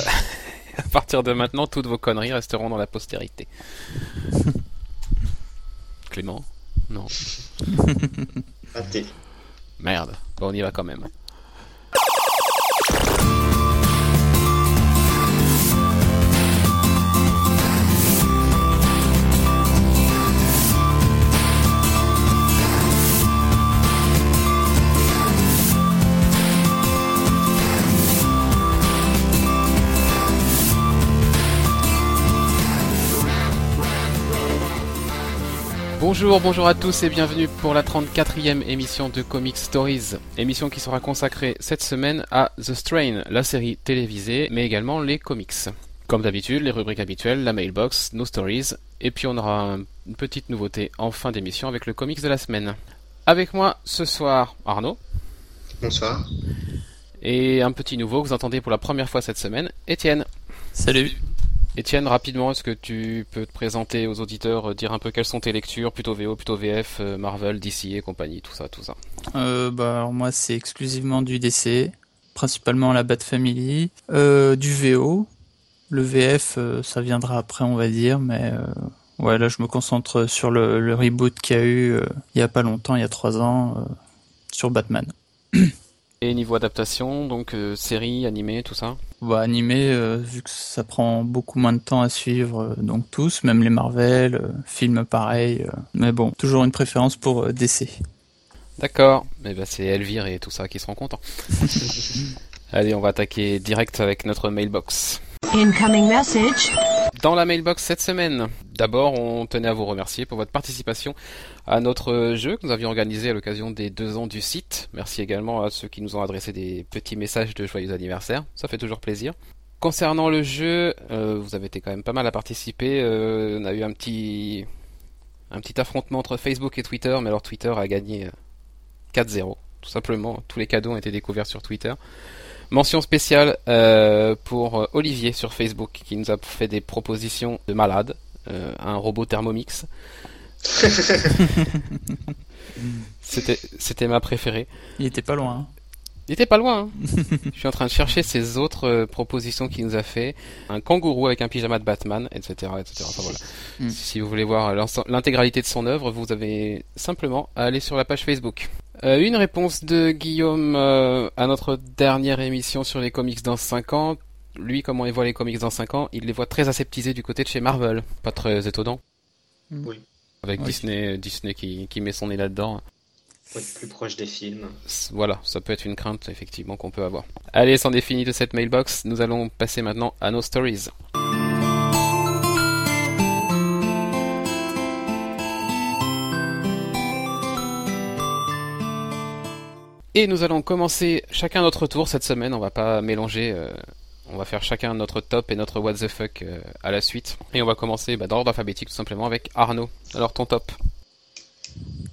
à partir de maintenant, toutes vos conneries resteront dans la postérité. Clément? Non. Raté. Merde. Bon, on y va quand même. Bonjour, bonjour à tous et bienvenue pour la 34e émission de Comic Stories. Émission qui sera consacrée cette semaine à The Strain, la série télévisée, mais également les comics. Comme d'habitude, les rubriques habituelles, la mailbox, nos stories, et puis on aura une petite nouveauté en fin d'émission avec le comics de la semaine. Avec moi ce soir, Arnaud. Bonsoir. Et un petit nouveau que vous entendez pour la première fois cette semaine, Étienne. Salut. Étienne, rapidement, est-ce que tu peux te présenter aux auditeurs, euh, dire un peu quelles sont tes lectures, plutôt VO, plutôt VF, euh, Marvel, DC et compagnie, tout ça, tout ça euh, bah, alors moi, c'est exclusivement du DC, principalement la Bat Family, du VO. Le VF, ça viendra après, on va dire, mais ouais, là, je me concentre sur le, le reboot qu'il y a eu il y a pas longtemps, il y a trois ans, sur Batman. Et niveau adaptation, donc euh, série, animé, tout ça Bah, animé, euh, vu que ça prend beaucoup moins de temps à suivre, euh, donc tous, même les Marvel, euh, films pareil. euh, mais bon, toujours une préférence pour euh, DC. D'accord, eh ben, c'est Elvire et tout ça qui seront contents. Allez, on va attaquer direct avec notre mailbox. Incoming message. Dans la mailbox cette semaine, d'abord, on tenait à vous remercier pour votre participation à notre jeu que nous avions organisé à l'occasion des deux ans du site. Merci également à ceux qui nous ont adressé des petits messages de joyeux anniversaire. Ça fait toujours plaisir. Concernant le jeu, euh, vous avez été quand même pas mal à participer. Euh, on a eu un petit, affrontement entre Facebook et Twitter, mais alors Twitter a gagné euh, 4-0. Tout simplement, tous les cadeaux ont été découverts sur Twitter. Mention spéciale euh, pour euh, Olivier sur Facebook qui nous a fait des propositions de malade. Euh, un robot Thermomix. C'était ma préférée. Il était pas loin. hein. Il était pas loin. hein. Je suis en train de chercher ses autres euh, propositions qu'il nous a fait. Un kangourou avec un pyjama de Batman, etc., etc. Enfin voilà. Mm. Si vous voulez voir l'intégralité de son œuvre, vous avez simplement à aller sur la page Facebook. Euh, une réponse de Guillaume euh, à notre dernière émission sur les comics dans 5 ans. Lui, comment il voit les comics dans 5 ans Il les voit très aseptisés du côté de chez Marvel. Pas très étonnant. Oui. Avec Oui. Disney, Disney qui, qui met son nez là-dedans. Faut être plus proche des films. Voilà, ça peut être une crainte effectivement qu'on peut avoir. Allez, c'en est fini de cette mailbox. Nous allons passer maintenant à nos stories. Et nous allons commencer chacun notre tour cette semaine. On va pas mélanger. euh, on va faire chacun notre top et notre what the fuck euh, à la suite. Et on va commencer bah, dans l'ordre alphabétique tout simplement avec Arnaud. Alors ton top.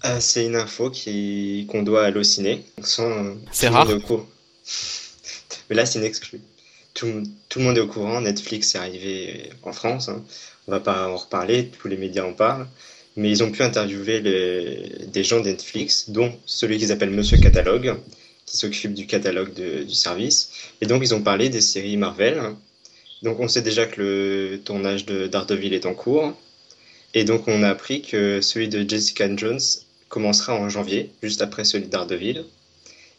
Euh, c'est une info qui qu'on doit halluciner. Sans, C'est rare. Mais là, c'est une exclue. Tout, tout le monde est au courant. Netflix est arrivé en France. hein. On va pas en reparler. Tous les médias en parlent. Mais ils ont pu interviewer les- des gens de Netflix, dont celui qu'ils appellent Monsieur Catalogue, qui s'occupe du catalogue de- du service. Et donc, ils ont parlé des séries Marvel. Donc, on sait déjà que le tournage de Daredevil est en cours. Et donc, on a appris que celui de Jessica Jones commencera en janvier, juste après celui de Daredevil.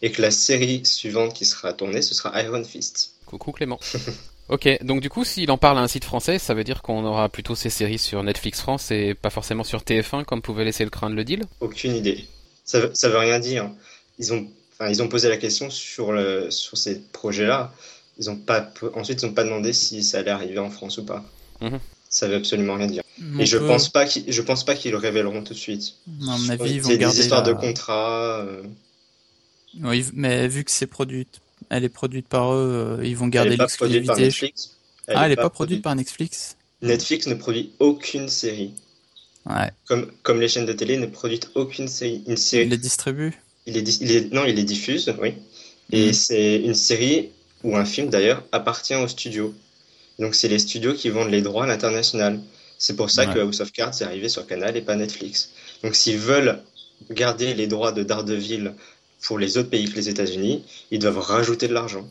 Et que la série suivante qui sera tournée, ce sera Iron Fist. Coucou Clément. ok, donc du coup, s'il en parle à un site français, ça veut dire qu'on aura plutôt ces séries sur Netflix France et pas forcément sur TF1 comme pouvait laisser le craindre le deal Aucune idée. Ça, veut- ça veut rien dire. Ils ont, enfin, ils ont posé la question sur, le, sur ces projets-là. Ils ont pas, ensuite, ils n'ont pas demandé si ça allait arriver en France ou pas. Mhm. Ça veut absolument rien dire. Et je pense pas qu'ils, je pense pas qu'ils le révéleront tout de suite. À mon avis, ils vont C'est des histoires la- de contrats. euh, Oui, mais vu que c'est produite, elle est produite par eux, euh, ils vont garder n'est l'exclusivité. Netflix. Ah, elle est pas produite par Netflix Netflix ne produit aucune série. Ouais, Comme, comme les chaînes de télé ne produisent aucune série. Une série ils les distribuent. il est, il est- non, il les diffuse, oui. Et Mhm. c'est une série, ou un film d'ailleurs, appartient au studio. Donc c'est les studios qui vendent les droits à l'international. C'est pour ça Ouais. que House of Cards est arrivé sur Canal et pas Netflix. Donc s'ils veulent garder les droits de Daredevil pour les autres pays que les États-Unis, ils doivent rajouter de l'argent.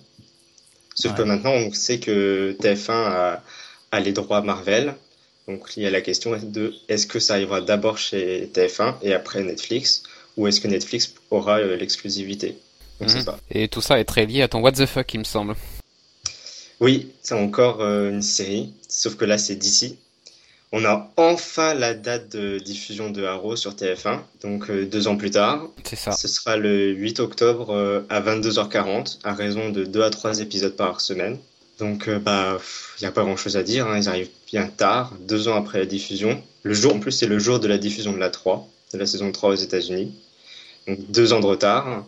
Sauf que maintenant, on sait que TF1 a, a les droits Marvel. Donc il y a la question de est-ce que ça arrivera d'abord chez TF1 et après Netflix, ou est-ce que Netflix aura euh, l'exclusivité? On ne Mhm. sait pas. Et tout ça est très lié à ton What the fuck, il me semble. Oui, c'est encore euh, une série, sauf que là c'est d'ici. On a enfin la date de diffusion de Arrow sur TF1, donc euh, deux ans plus tard. C'est ça. Ce sera le 8 octobre euh, à 22h40, à raison de 2 à 3 épisodes par semaine. Donc, euh, bah, il n'y a pas grand chose à dire, hein, ils arrivent bien tard, deux ans après la diffusion. Le jour, en plus, c'est le jour de la diffusion de la 3, de la saison 3 aux États-Unis. Donc, deux ans de retard.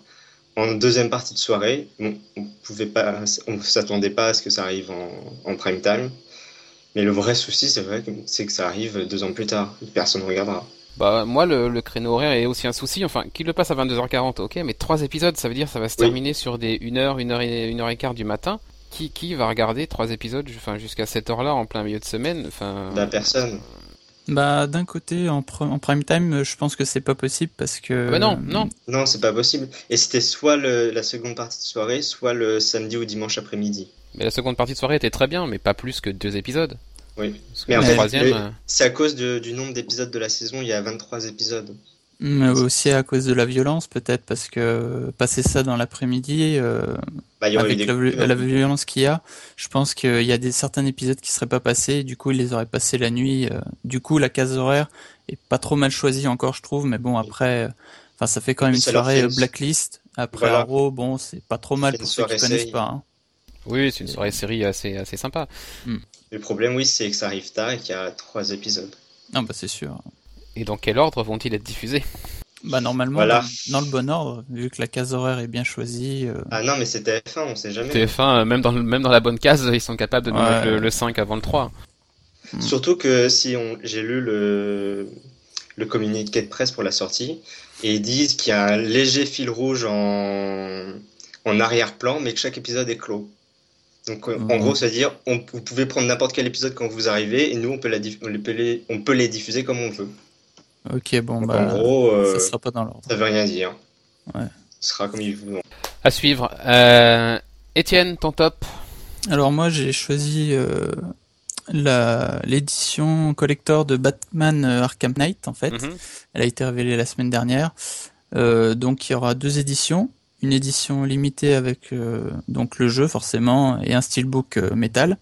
En deuxième partie de soirée, bon, on pouvait pas, on s'attendait pas à ce que ça arrive en, en prime time. Mais le vrai souci, c'est vrai, que- c'est que ça arrive deux ans plus tard. Personne ne regardera. Bah moi le, le créneau horaire est aussi un souci. Enfin, qu'il le passe à 22h40, ok, mais trois épisodes, ça veut dire ça va se Oui. terminer sur des 1 heure, 1 heure et, 1 heure et quart du matin. Qui, qui va regarder trois épisodes enfin, jusqu'à cette heure-là en plein milieu de semaine? Enfin, Bah, personne. Bah, d'un côté, en, en prime time, euh, je pense que c'est pas possible parce que. Ah bah non, non. Non, c'est pas possible. Et c'était soit le- la seconde partie de soirée, soit le samedi ou dimanche après-midi. Mais la seconde partie de soirée était très bien, mais pas plus que deux épisodes. Oui. Parce que Mais en fait, troisième, euh, c'est à cause de- du nombre d'épisodes de la saison, il y a 23 épisodes. Mais aussi à cause de la violence, peut-être, parce que passer ça dans l'après-midi, euh, Bah, avec des la, violence qu'il y a, je pense qu'il y a des certains épisodes qui seraient pas passés, et du coup ils les auraient passés la nuit. euh, du coup la case horaire est pas trop mal choisie encore, je trouve, mais bon après, euh, enfin ça fait quand même une soirée blacklist. Après Voilà. Arrow, bon c'est pas trop mal pour ceux qui soirée connaissent pas. hein. Oui, c'est une soirée série assez, assez sympa. Le problème, oui, c'est que ça arrive tard et qu'il y a trois épisodes. Non bah c'est sûr. Et dans quel ordre vont-ils être diffusés? Bah normalement Voilà. dans, dans le bon ordre, vu que la case horaire est bien choisie. euh, Ah non, mais c'est TF1, on sait jamais. TF1, euh, même dans, le- même dans la bonne case, ils sont capables de Ouais. mettre le, le 5 avant le 3. Surtout que si on, j'ai lu le, le communiqué de presse pour la sortie, et ils disent qu'il y a un léger fil rouge en, en arrière-plan, mais que chaque épisode est clos. Donc euh, en Mhm. gros, c'est-à-dire, on, vous pouvez prendre n'importe quel épisode quand vous arrivez, et nous, on peut, la diff- on les, peut les- on peut les diffuser comme on veut. Ok bon Donc bah en gros, euh, ça sera pas dans l'ordre. ça veut rien dire. Ouais. Ce sera comme ils voudront. À suivre. Euh, Étienne, ton top Alors moi j'ai choisi euh, la l'édition collector de Batman euh, Arkham Knight en fait. Mhm. Elle a été révélée la semaine dernière. Euh, donc il y aura deux éditions, une édition limitée avec euh, donc le jeu forcément et un steelbook euh, métal,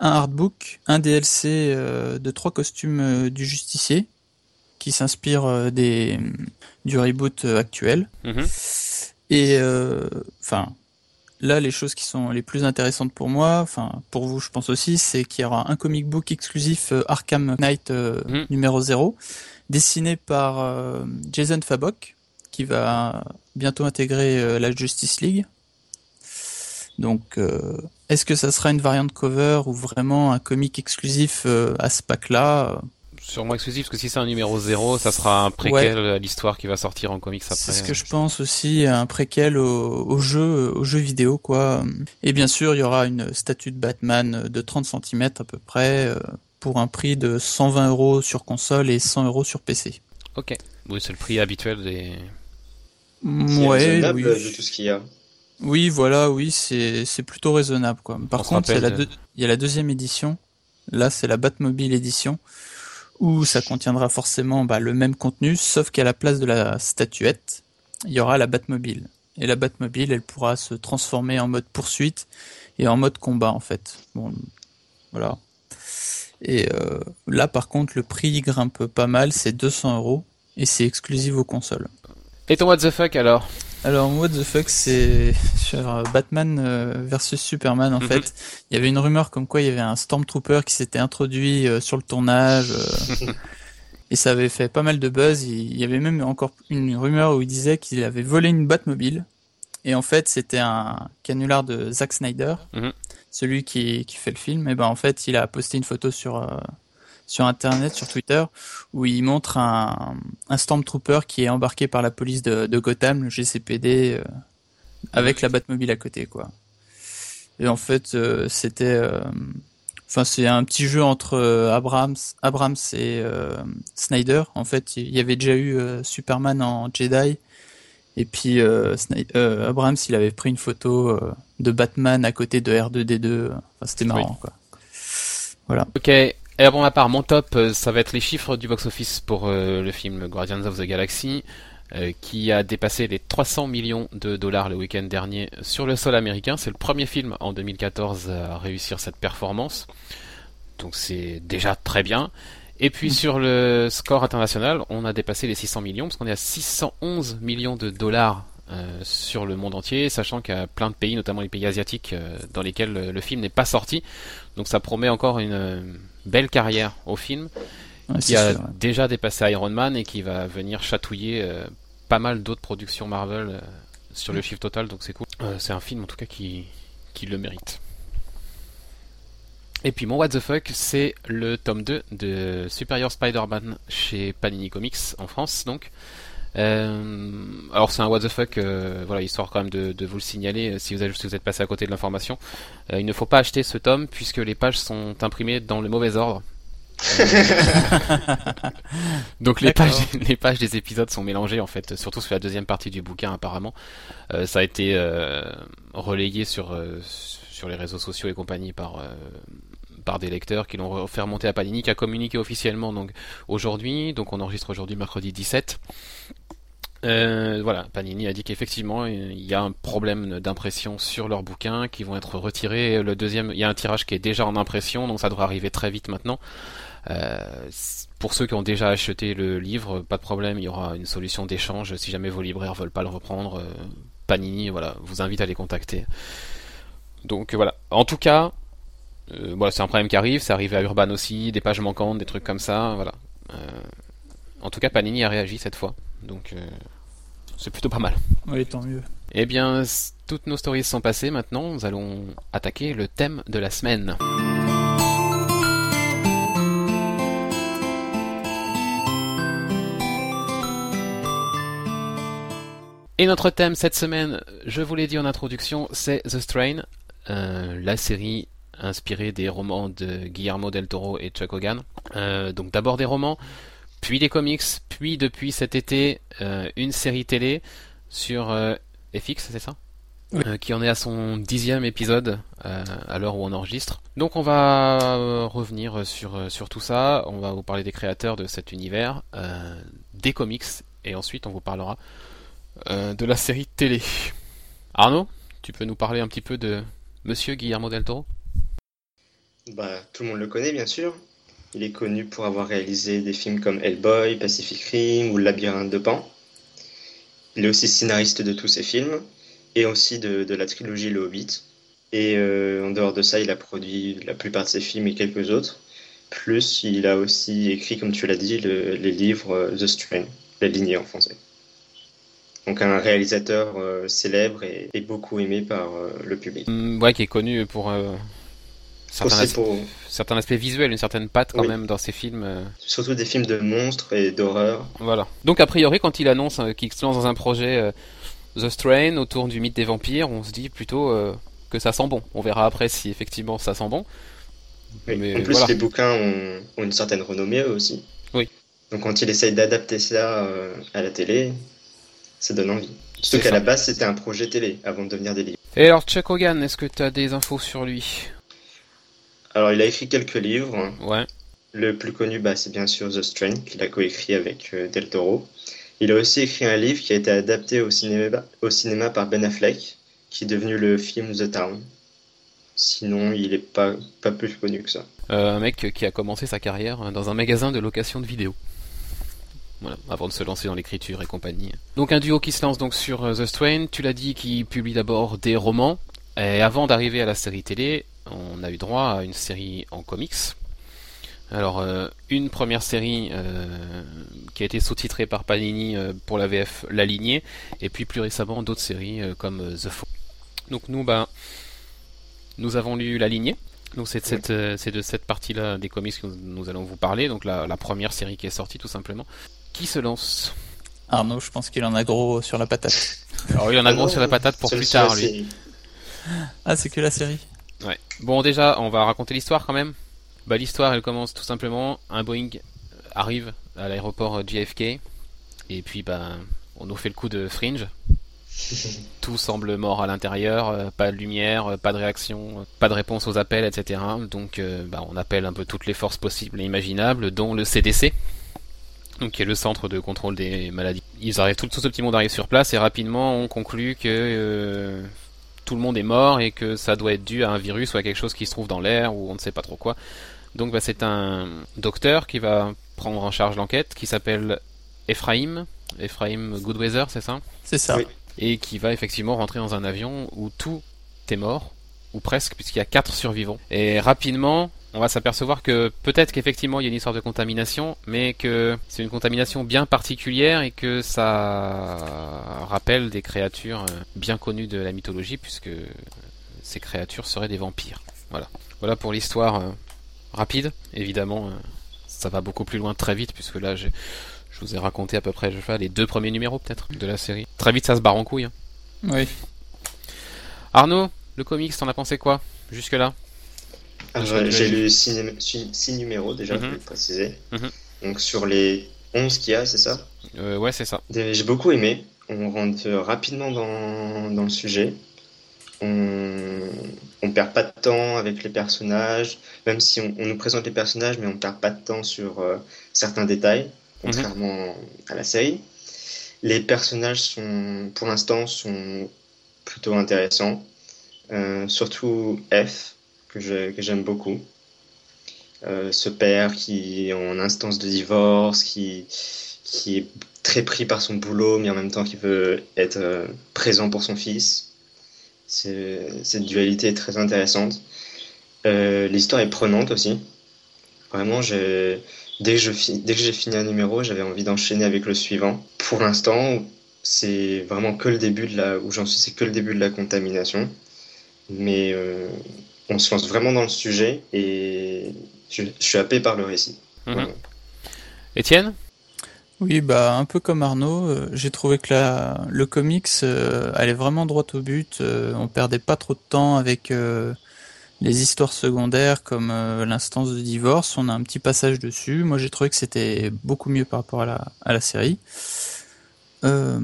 un artbook, un DLC euh, de trois costumes du justicier qui s'inspire des du reboot actuel. Mhm. Et enfin, là, les choses qui sont les plus intéressantes pour moi, enfin pour vous, je pense aussi, c'est qu'il y aura un comic book exclusif Arkham Knight Mhm. numéro 0, dessiné par Jason Fabok, qui va bientôt intégrer euh, la Justice League. Donc, euh, est-ce que ça sera une variante cover ou vraiment un comic exclusif euh, à ce pack-là? Sûrement exclusif, parce que si c'est un numéro 0, ça sera un préquel à l'histoire qui va sortir en comics après. C'est ce que je pense aussi, un préquel au, au jeu, au jeu vidéo, quoi. Et bien sûr, il y aura une statue de Batman de 30 cm à peu près, pour un prix de 120 euros sur console et 100 euros sur PC. Ok. Oui, c'est le prix habituel des... Ouais, raisonnable oui. de tout ce qu'il y a. Oui, voilà, oui, c'est c'est plutôt raisonnable, quoi. Par On contre, il y, a la rappelle deux- il y a la deuxième édition. Là, c'est la Batmobile édition, où ça contiendra forcément bah, le même contenu, sauf qu'à la place de la statuette, il y aura la Batmobile. Et la Batmobile, elle pourra se transformer en mode poursuite et en mode combat, en fait. Bon, voilà. Et euh, là, par contre, le prix grimpe pas mal, c'est 200 euros, et c'est exclusif aux consoles. Et ton what the fuck alors Alors, what the fuck, c'est sur euh, Batman euh, versus Superman, en Mhm. fait. Il y avait une rumeur comme quoi il y avait un Stormtrooper qui s'était introduit euh, sur le tournage. et ça avait fait pas mal de buzz. Il y avait même encore une rumeur où il disait qu'il avait volé une Batmobile. Et en fait, c'était un canular de Zack Snyder, Mhm. celui qui, qui fait le film. Et ben, en fait, il a posté une photo sur, sur Internet, sur Twitter, où il montre un, un Stormtrooper qui est embarqué par la police de, de Gotham, le GCPD, euh, avec la Batmobile à côté, quoi. Et en fait, euh, c'était, euh, enfin, c'est un petit jeu entre euh, Abrams, Abrams et euh, Snyder. En fait, il y avait déjà eu euh, Superman en Jedi Et puis euh, euh, Abrams, il avait pris une photo euh, de Batman à côté de R2D2. Enfin, c'était marrant, quoi. Voilà. Ok. Et pour ma part, mon top, euh, ça va être les chiffres du box-office pour euh, le film Guardians of the Galaxy, euh, qui a dépassé les 300 millions de dollars le week-end dernier sur le sol américain. C'est le premier film en 2014 à réussir cette performance. Donc c'est déjà très bien. Et puis sur le score international, on a dépassé les 600 millions, parce qu'on est à 611 millions de dollars euh, sur le monde entier, sachant qu'il y a plein de pays, notamment les pays asiatiques, dans lesquels le, le film n'est pas sorti. Donc ça promet encore une belle carrière au film, Ouais, qui a sûr, ouais. déjà dépassé Iron Man et qui va venir chatouiller euh, pas mal d'autres productions Marvel euh, sur le chiffre total, donc c'est cool. Euh, c'est un film en tout cas qui, qui le mérite. Et puis mon What the fuck, c'est le tome 2 de Superior Spider-Man chez Panini Comics en France, donc. Euh, alors c'est un what the fuck, euh, voilà, histoire quand même de, de vous le signaler euh, si vous, êtes, si vous êtes passé à côté de l'information. Il ne faut pas acheter ce tome puisque les pages sont imprimées dans le mauvais ordre. Donc les pages, les pages des épisodes sont mélangées en fait, surtout sur la deuxième partie du bouquin apparemment. Euh, ça a été euh, relayé sur euh, sur les réseaux sociaux et compagnie par par des lecteurs qui l'ont fait remonter à Panini, qui a communiqué officiellement donc aujourd'hui. Donc on enregistre aujourd'hui mercredi 17. Euh, voilà, Panini a dit qu'effectivement il y a un problème d'impression sur leurs bouquins qui vont être retirés. Le deuxième, il y a un tirage qui est déjà en impression, donc ça devrait arriver très vite maintenant. Euh, pour ceux qui ont déjà acheté le livre, pas de problème, il y aura une solution d'échange si jamais vos libraires veulent pas le reprendre. euh, Panini, voilà, vous invite à les contacter. Donc voilà. En tout cas, euh, voilà, c'est un problème qui arrive. C'est arrivé à Urban aussi, des pages manquantes, des trucs comme ça. Voilà. Euh, en tout cas, Panini a réagi cette fois, donc euh, c'est plutôt pas mal. Oui, tant mieux. Eh bien, toutes nos stories sont passées. Maintenant, nous allons attaquer le thème de la semaine. Et notre thème cette semaine, je vous l'ai dit en introduction, c'est The Strain, la série inspirée des romans de Guillermo del Toro et Chuck Hogan. Euh, donc d'abord des romans, puis des comics, puis depuis cet été euh, une série télé sur euh, FX, c'est ça? Oui. Qui en est à son dixième épisode à l'heure où on enregistre. Donc on va revenir sur, sur tout ça, on va vous parler des créateurs de cet univers, des comics, et ensuite on vous parlera de la série télé. Arnaud, tu peux nous parler un petit peu de Monsieur Guillermo del Toro? Bah, tout le monde le connaît, bien sûr. Il est connu pour avoir réalisé des films comme Hellboy, Pacific Rim ou Labyrinthe de Pan. Il est aussi scénariste de tous ces films et aussi de, de la trilogie Le Hobbit. Et euh, en dehors de ça, il a produit la plupart de ses films et quelques autres. Plus, il a aussi écrit, comme tu l'as dit, le- les livres euh, The Strain, la lignée en français. Donc un réalisateur euh, célèbre et, beaucoup aimé par le public. Hum, Ouais, qui est connu pour certains, as- pour, certains aspects visuels, une certaine patte quand Oui. même dans ses films. euh, surtout des films de monstres et d'horreur. Voilà. Donc a priori, quand il annonce euh, qu'il se lance dans un projet euh, The Strain autour du mythe des vampires, on se dit plutôt que ça sent bon. On verra après si effectivement ça sent bon. Oui. Mais en plus, voilà. les bouquins ont, ont une certaine renommée eux aussi. Oui. Donc quand il essaye d'adapter ça à la télé, ça donne envie. Surtout qu'à la base, c'était un projet télé avant de devenir des livres. Et alors Chuck Hogan, est-ce que tu as des infos sur lui? Alors, il a écrit quelques livres. Ouais. Le plus connu, bah, c'est bien sûr The Strain, qu'il a coécrit avec euh, Del Toro. Il a aussi écrit un livre qui a été adapté au cinéma, au cinéma par Ben Affleck, qui est devenu le film The Town. Sinon, il n'est pas, pas plus connu que ça. Euh, un mec qui a commencé sa carrière dans un magasin de location de vidéos. Voilà, avant de se lancer dans l'écriture et compagnie. Donc un duo qui se lance donc sur euh, The Strain, tu l'as dit, qui publie d'abord des romans, et avant d'arriver à la série télé, on a eu droit à une série en comics. Alors euh, une première série euh, qui a été sous-titrée par Panini euh, pour la VF La Lignée, et puis plus récemment d'autres séries euh, comme euh, The Foe. Donc nous, ben, nous avons lu La Lignée. Donc c'est de cette, euh, partie-là des comics que nous, nous allons vous parler, donc la, la première série qui est sortie tout simplement. Qui se lance? Arnaud, je pense qu'il en a gros sur la patate. Alors il en a gros sur la patate pour plus tard lui. Ah, c'est que la série. Ouais. Bon déjà, on va raconter l'histoire quand même. Bah l'histoire elle commence tout simplement, un Boeing arrive à l'aéroport JFK et puis bah on nous fait le coup de Fringe. Tout semble mort à l'intérieur, euh, pas de lumière, euh, pas de réaction, euh, pas de réponse aux appels, etc. Donc euh, bah, on appelle un peu toutes les forces possibles et imaginables, dont le CDC, donc qui est le centre de contrôle des maladies. Ils arrivent, tout, tout ce petit monde arrive sur place et rapidement on conclut que euh, tout le monde est mort et que ça doit être dû à un virus ou à quelque chose qui se trouve dans l'air ou on ne sait pas trop quoi. Donc bah, c'est un docteur qui va prendre en charge l'enquête qui s'appelle Ephraim, Ephraim Goodweather, c'est ça? C'est ça. Oui. et qui va effectivement rentrer dans un avion où tout est mort, ou presque, puisqu'il y a quatre survivants. Et rapidement, on va s'apercevoir que peut-être qu'effectivement il y a une histoire de contamination, mais que c'est une contamination bien particulière et que ça rappelle des créatures euh, bien connues de la mythologie, puisque ces créatures seraient des vampires. Voilà. Voilà pour l'histoire euh, rapide. Évidemment, euh, ça va beaucoup plus loin très vite, puisque là, je vous ai raconté à peu près, je sais pas, les deux premiers numéros peut-être de la série. Très vite, ça se barre en couille. hein. Oui. Arnaud, le comics, t'en as pensé quoi jusque-là? Je- J'ai lu 6 numéros déjà, Mhm. faut le préciser. Mhm. Donc sur les 11 qu'il y a, c'est ça? Euh, Ouais, c'est ça. J'ai beaucoup aimé. On rentre rapidement dans, dans le sujet. On, on perd pas de temps avec les personnages, même si on, on nous présente les personnages, mais on perd pas de temps sur euh, certains détails, contrairement à la série. Les personnages sont, pour l'instant, sont plutôt intéressants. Euh, surtout F, que j'aime beaucoup. Euh, ce père qui est en instance de divorce, qui, qui est très pris par son boulot, mais en même temps qui veut être euh, présent pour son fils. Cette dualité est très intéressante. Euh, L'histoire est prenante aussi. Vraiment, j'ai- dès que je dès que j'ai fini un numéro, j'avais envie d'enchaîner avec le suivant. Pour l'instant, c'est vraiment que le début de la, où j'en suis, c'est que le début de la contamination. Mais on se lance vraiment dans le sujet et je, je suis happé par le récit. Mhm. Étienne? Oui, bah un peu comme Arnaud, euh, j'ai trouvé que la, le comics euh, allait vraiment droit au but. euh, on perdait pas trop de temps avec euh, les histoires secondaires comme euh, l'instance de divorce. On a un petit passage dessus. Moi, j'ai trouvé que c'était beaucoup mieux par rapport à la, à la série. Euh,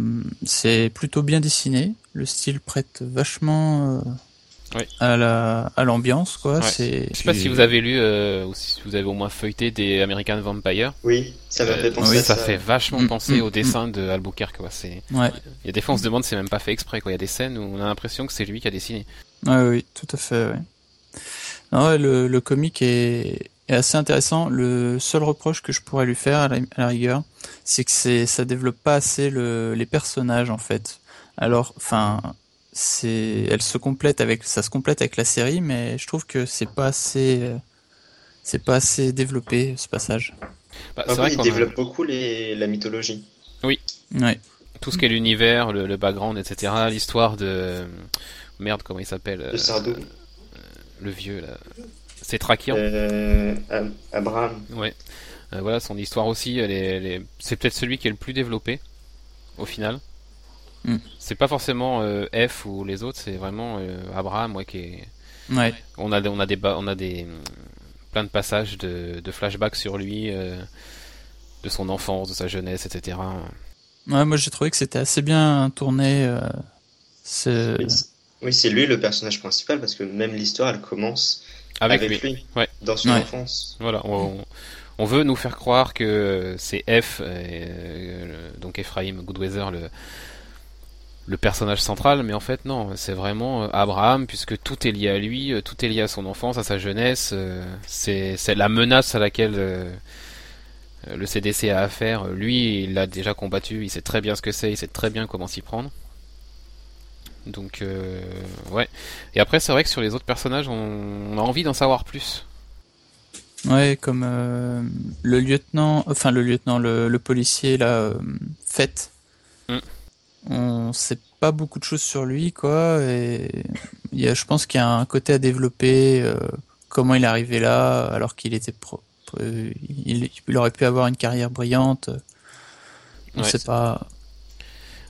c'est plutôt bien dessiné. Le style prête vachement euh, Oui. à la à l'ambiance, quoi. Ouais. C'est Je sais pas si vous avez lu euh, ou si vous avez au moins feuilleté des American Vampire. Oui, ça m'a Euh, fait penser oui, à ça ça. fait vachement Mm, penser mm, au dessin de Albuquerque. Quoi. C'est... ouais. Il y a des fois, on se demande c'est même pas fait exprès. Quoi. Il y a des scènes où on a l'impression que c'est lui qui a dessiné. Ouais, oui, tout à fait. Ouais. Non, le, le comic est, est assez intéressant. Le seul reproche que je pourrais lui faire, à la, à la rigueur, c'est que c'est, ça développe pas assez le, les personnages en fait. Alors, enfin, c'est, elle se complète avec, ça se complète avec la série, mais je trouve que c'est pas assez, euh, c'est pas assez développé ce passage. Ah Bah, c'est oui, vrai il a développe beaucoup les, la mythologie. Ouais. tout ce qui est l'univers, le, le background, etc. L'histoire de merde, comment il s'appelle euh, Le Sardou, Le vieux là. C'est Trakian. euh, Ab- Abraham. Ouais. Euh, voilà, son histoire aussi, elle est, elle est- c'est peut-être celui qui est le plus développé au final. Mm. C'est pas forcément euh, F ou les autres, c'est vraiment euh, Abraham, ouais, qui est. Ouais. On a, des- on a des, on a des hum, plein de passages de, de flashbacks sur lui, euh, de son enfance, de sa jeunesse, etc. Ouais, moi j'ai trouvé que c'était assez bien tourné. euh, ce- Oui, c'est- Oui, c'est lui le personnage principal parce que même l'histoire, elle commence Avec, avec, lui. lui, Ouais. dans son Ouais. enfance. Voilà, on, on veut nous faire croire que c'est F, euh, donc Ephraim Goodweather, le, le personnage central, mais en fait non, c'est vraiment euh, Abraham, puisque tout est lié à lui, euh, tout est lié à son enfance, à sa jeunesse, euh, c'est la menace à laquelle le CDC a affaire. Lui, il l'a déjà combattu, il sait très bien ce que c'est, il sait très bien comment s'y prendre. Donc, ouais. Et après, c'est vrai que sur les autres personnages, on, a envie d'en savoir plus. Ouais, comme le lieutenant, enfin le lieutenant, le, policier euh, Fett. Mm. On sait pas beaucoup de choses sur lui, quoi. Et il y a, je pense qu'il y a un côté à développer. euh, comment il est arrivé là, alors qu'il était pro, euh, il, il aurait pu avoir une carrière brillante. On Ouais, sait pas.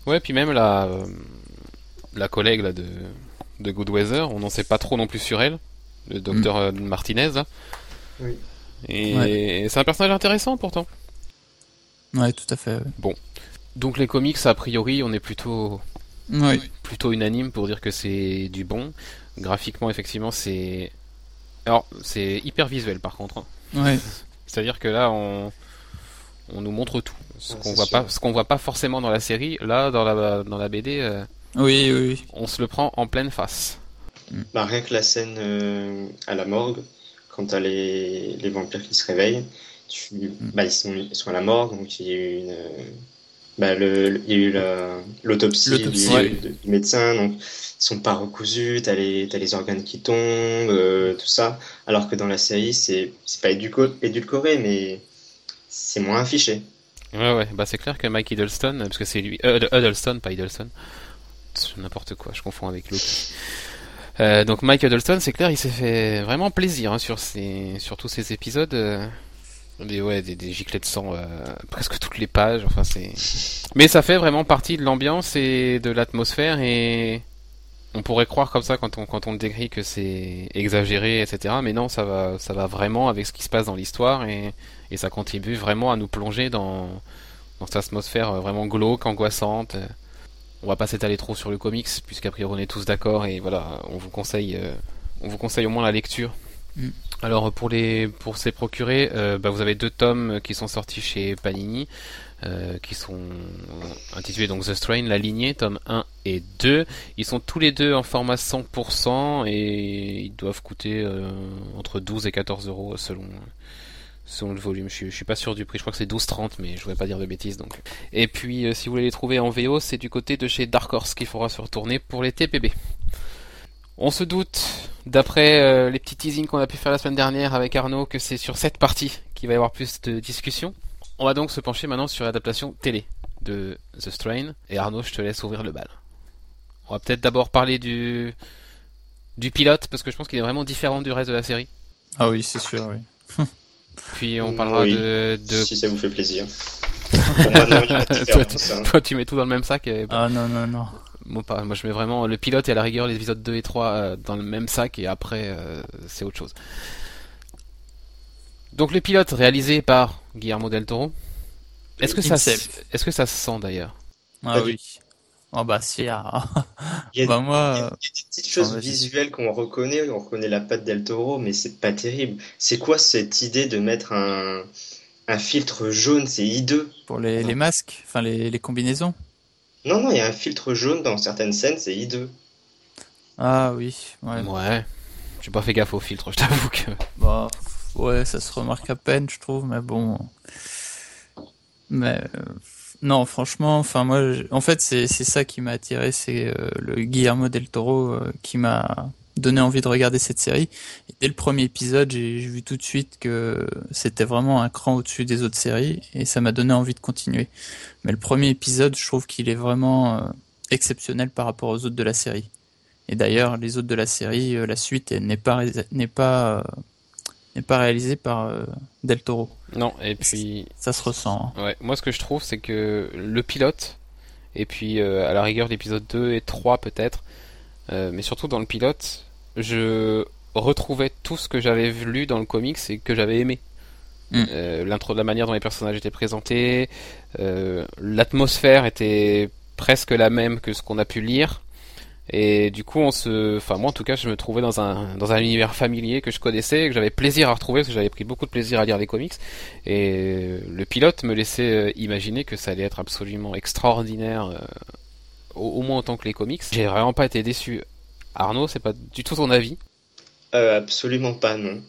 Ouais, puis même la, euh, la collègue là, de, de Goodweather, on n'en sait pas trop non plus sur elle, le docteur euh, Martinez. là. Oui. Et c'est un personnage intéressant pourtant. Ouais, tout à fait. ouais. Donc les comics, a priori, on est plutôt Oui. plutôt unanime pour dire que c'est du bon. Graphiquement, effectivement, c'est. Alors, c'est hyper visuel par contre. hein. Ouais. C'est-à-dire que là, on, on nous montre tout. Ce Ouais, qu'on voit sûr. pas, ce qu'on voit pas forcément dans la série, là, dans la, dans la BD, euh, Oui, oui, oui. on se le prend en pleine face. Bah, rien que la scène euh, à la morgue, quand t'as les, les vampires qui se réveillent, tu, bah, ils, sont, ils sont à la morgue, donc il y a eu une. Euh, Bah, le, le- il y a eu la- l'autopsie du, ouais. du- du médecin, donc ils sont pas recousus, t'as les, t'as les organes qui tombent, euh, tout ça. Alors que dans la série, c'est pas édulco- édulcoré, mais c'est moins affiché. Ouais, ouais, bah c'est clair que Mike Hiddleston, parce que c'est lui, euh, Huddleston, pas Hiddleston, C'est n'importe quoi, je confonds avec Loki. Euh, donc Mike Huddleston, c'est clair, il s'est fait vraiment plaisir hein, sur tous ces épisodes. Des, ouais, des, des giclets de sang, euh, presque toutes les pages. Enfin, c'est. Mais ça fait vraiment partie de l'ambiance et de l'atmosphère et on pourrait croire comme ça quand on quand on le décrit que c'est exagéré, etc. Mais non, ça va ça va vraiment avec ce qui se passe dans l'histoire et et ça contribue vraiment à nous plonger dans dans cette atmosphère euh, vraiment glauque, angoissante. On va pas s'étaler trop sur le comics puisqu'a priori on est tous d'accord et voilà, on vous conseille euh, on vous conseille au moins la lecture. Mm. Alors pour les pour les procurer, euh, bah, vous avez deux tomes qui sont sortis chez Panini, euh, qui sont intitulés donc The Strain, la lignée, tome 1 et 2. Ils sont tous les deux en format 100% et ils doivent coûter euh, entre 12 et 14 euros selon selon le volume. Je suis, je suis pas sûr du prix. Je crois que c'est 12,30, mais je voudrais pas dire de bêtises donc. Et puis euh, si vous voulez les trouver en VO, c'est du côté de chez Dark Horse qu'il faudra se retourner pour les TPB. On se doute, d'après euh, les petits teasings qu'on a pu faire la semaine dernière avec Arnaud, que c'est sur cette partie qu'il va y avoir plus de discussions. On va donc se pencher maintenant sur l'adaptation télé de The Strain. Et Arnaud, je te laisse ouvrir le bal. On va peut-être d'abord parler du du pilote parce que je pense qu'il est vraiment différent du reste de la série. Ah oui, c'est sûr, oui. Puis on parlera Oui. de, de... Si ça vous fait plaisir. Pour moi, toi, hein. tu, toi, tu mets tout dans le même sac. Et... Ah non, non, non. Moi, pas. Moi, je mets vraiment le pilote et à la rigueur les épisodes 2 et 3 euh, dans le même sac et après euh, c'est autre chose. Donc le pilote réalisé par Guillermo del Toro. Est-ce que ça, est-ce que ça se sent d'ailleurs? Ah oui. Oh bah si, ah. Il y a, bah il y a moi, des petites choses Ah, vas-y. visuelles qu'on reconnaît, on reconnaît la patte del Toro, mais c'est pas terrible. C'est quoi cette idée de mettre un, un filtre jaune? C'est hideux. pour les, les masques, enfin les, les combinaisons? Non, non, il y a un filtre jaune dans certaines scènes, c'est hideux. Ah oui, ouais. Ouais. J'ai pas fait gaffe au filtre, je t'avoue que. Bah, ouais, ça se remarque à peine, je trouve, mais bon. Mais euh, non, franchement, enfin moi, je- en fait, c'est c'est ça qui m'a attiré, c'est euh, le Guillermo del Toro euh, qui m'a donné envie de regarder cette série. Et dès le premier épisode, j'ai vu tout de suite que c'était vraiment un cran au-dessus des autres séries, et ça m'a donné envie de continuer. Mais le premier épisode, je trouve qu'il est vraiment euh, exceptionnel par rapport aux autres de la série. Et d'ailleurs, les autres de la série, euh, la suite n'est pas n'est pas euh, n'est pas réalisée par Del Toro. Non, et puis. Ça se ressent. hein. Ouais, moi ce que je trouve, c'est que le pilote, et puis à la rigueur l'épisode 2 et 3 peut-être, mais surtout dans le pilote, je retrouvais tout ce que j'avais lu dans le comics et que j'avais aimé. Mm. Euh, L'intro, la manière dont les personnages étaient présentés, euh, l'atmosphère était presque la même que ce qu'on a pu lire. Et du coup, on se, enfin moi en tout cas, je me trouvais dans un dans un univers familier que je connaissais, et que j'avais plaisir à retrouver parce que j'avais pris beaucoup de plaisir à lire les comics. Et le pilote me laissait euh, imaginer que ça allait être absolument extraordinaire, euh, au, au moins autant que les comics. J'ai vraiment pas été déçu. Arnaud, c'est pas du tout ton avis? Euh, absolument pas, non.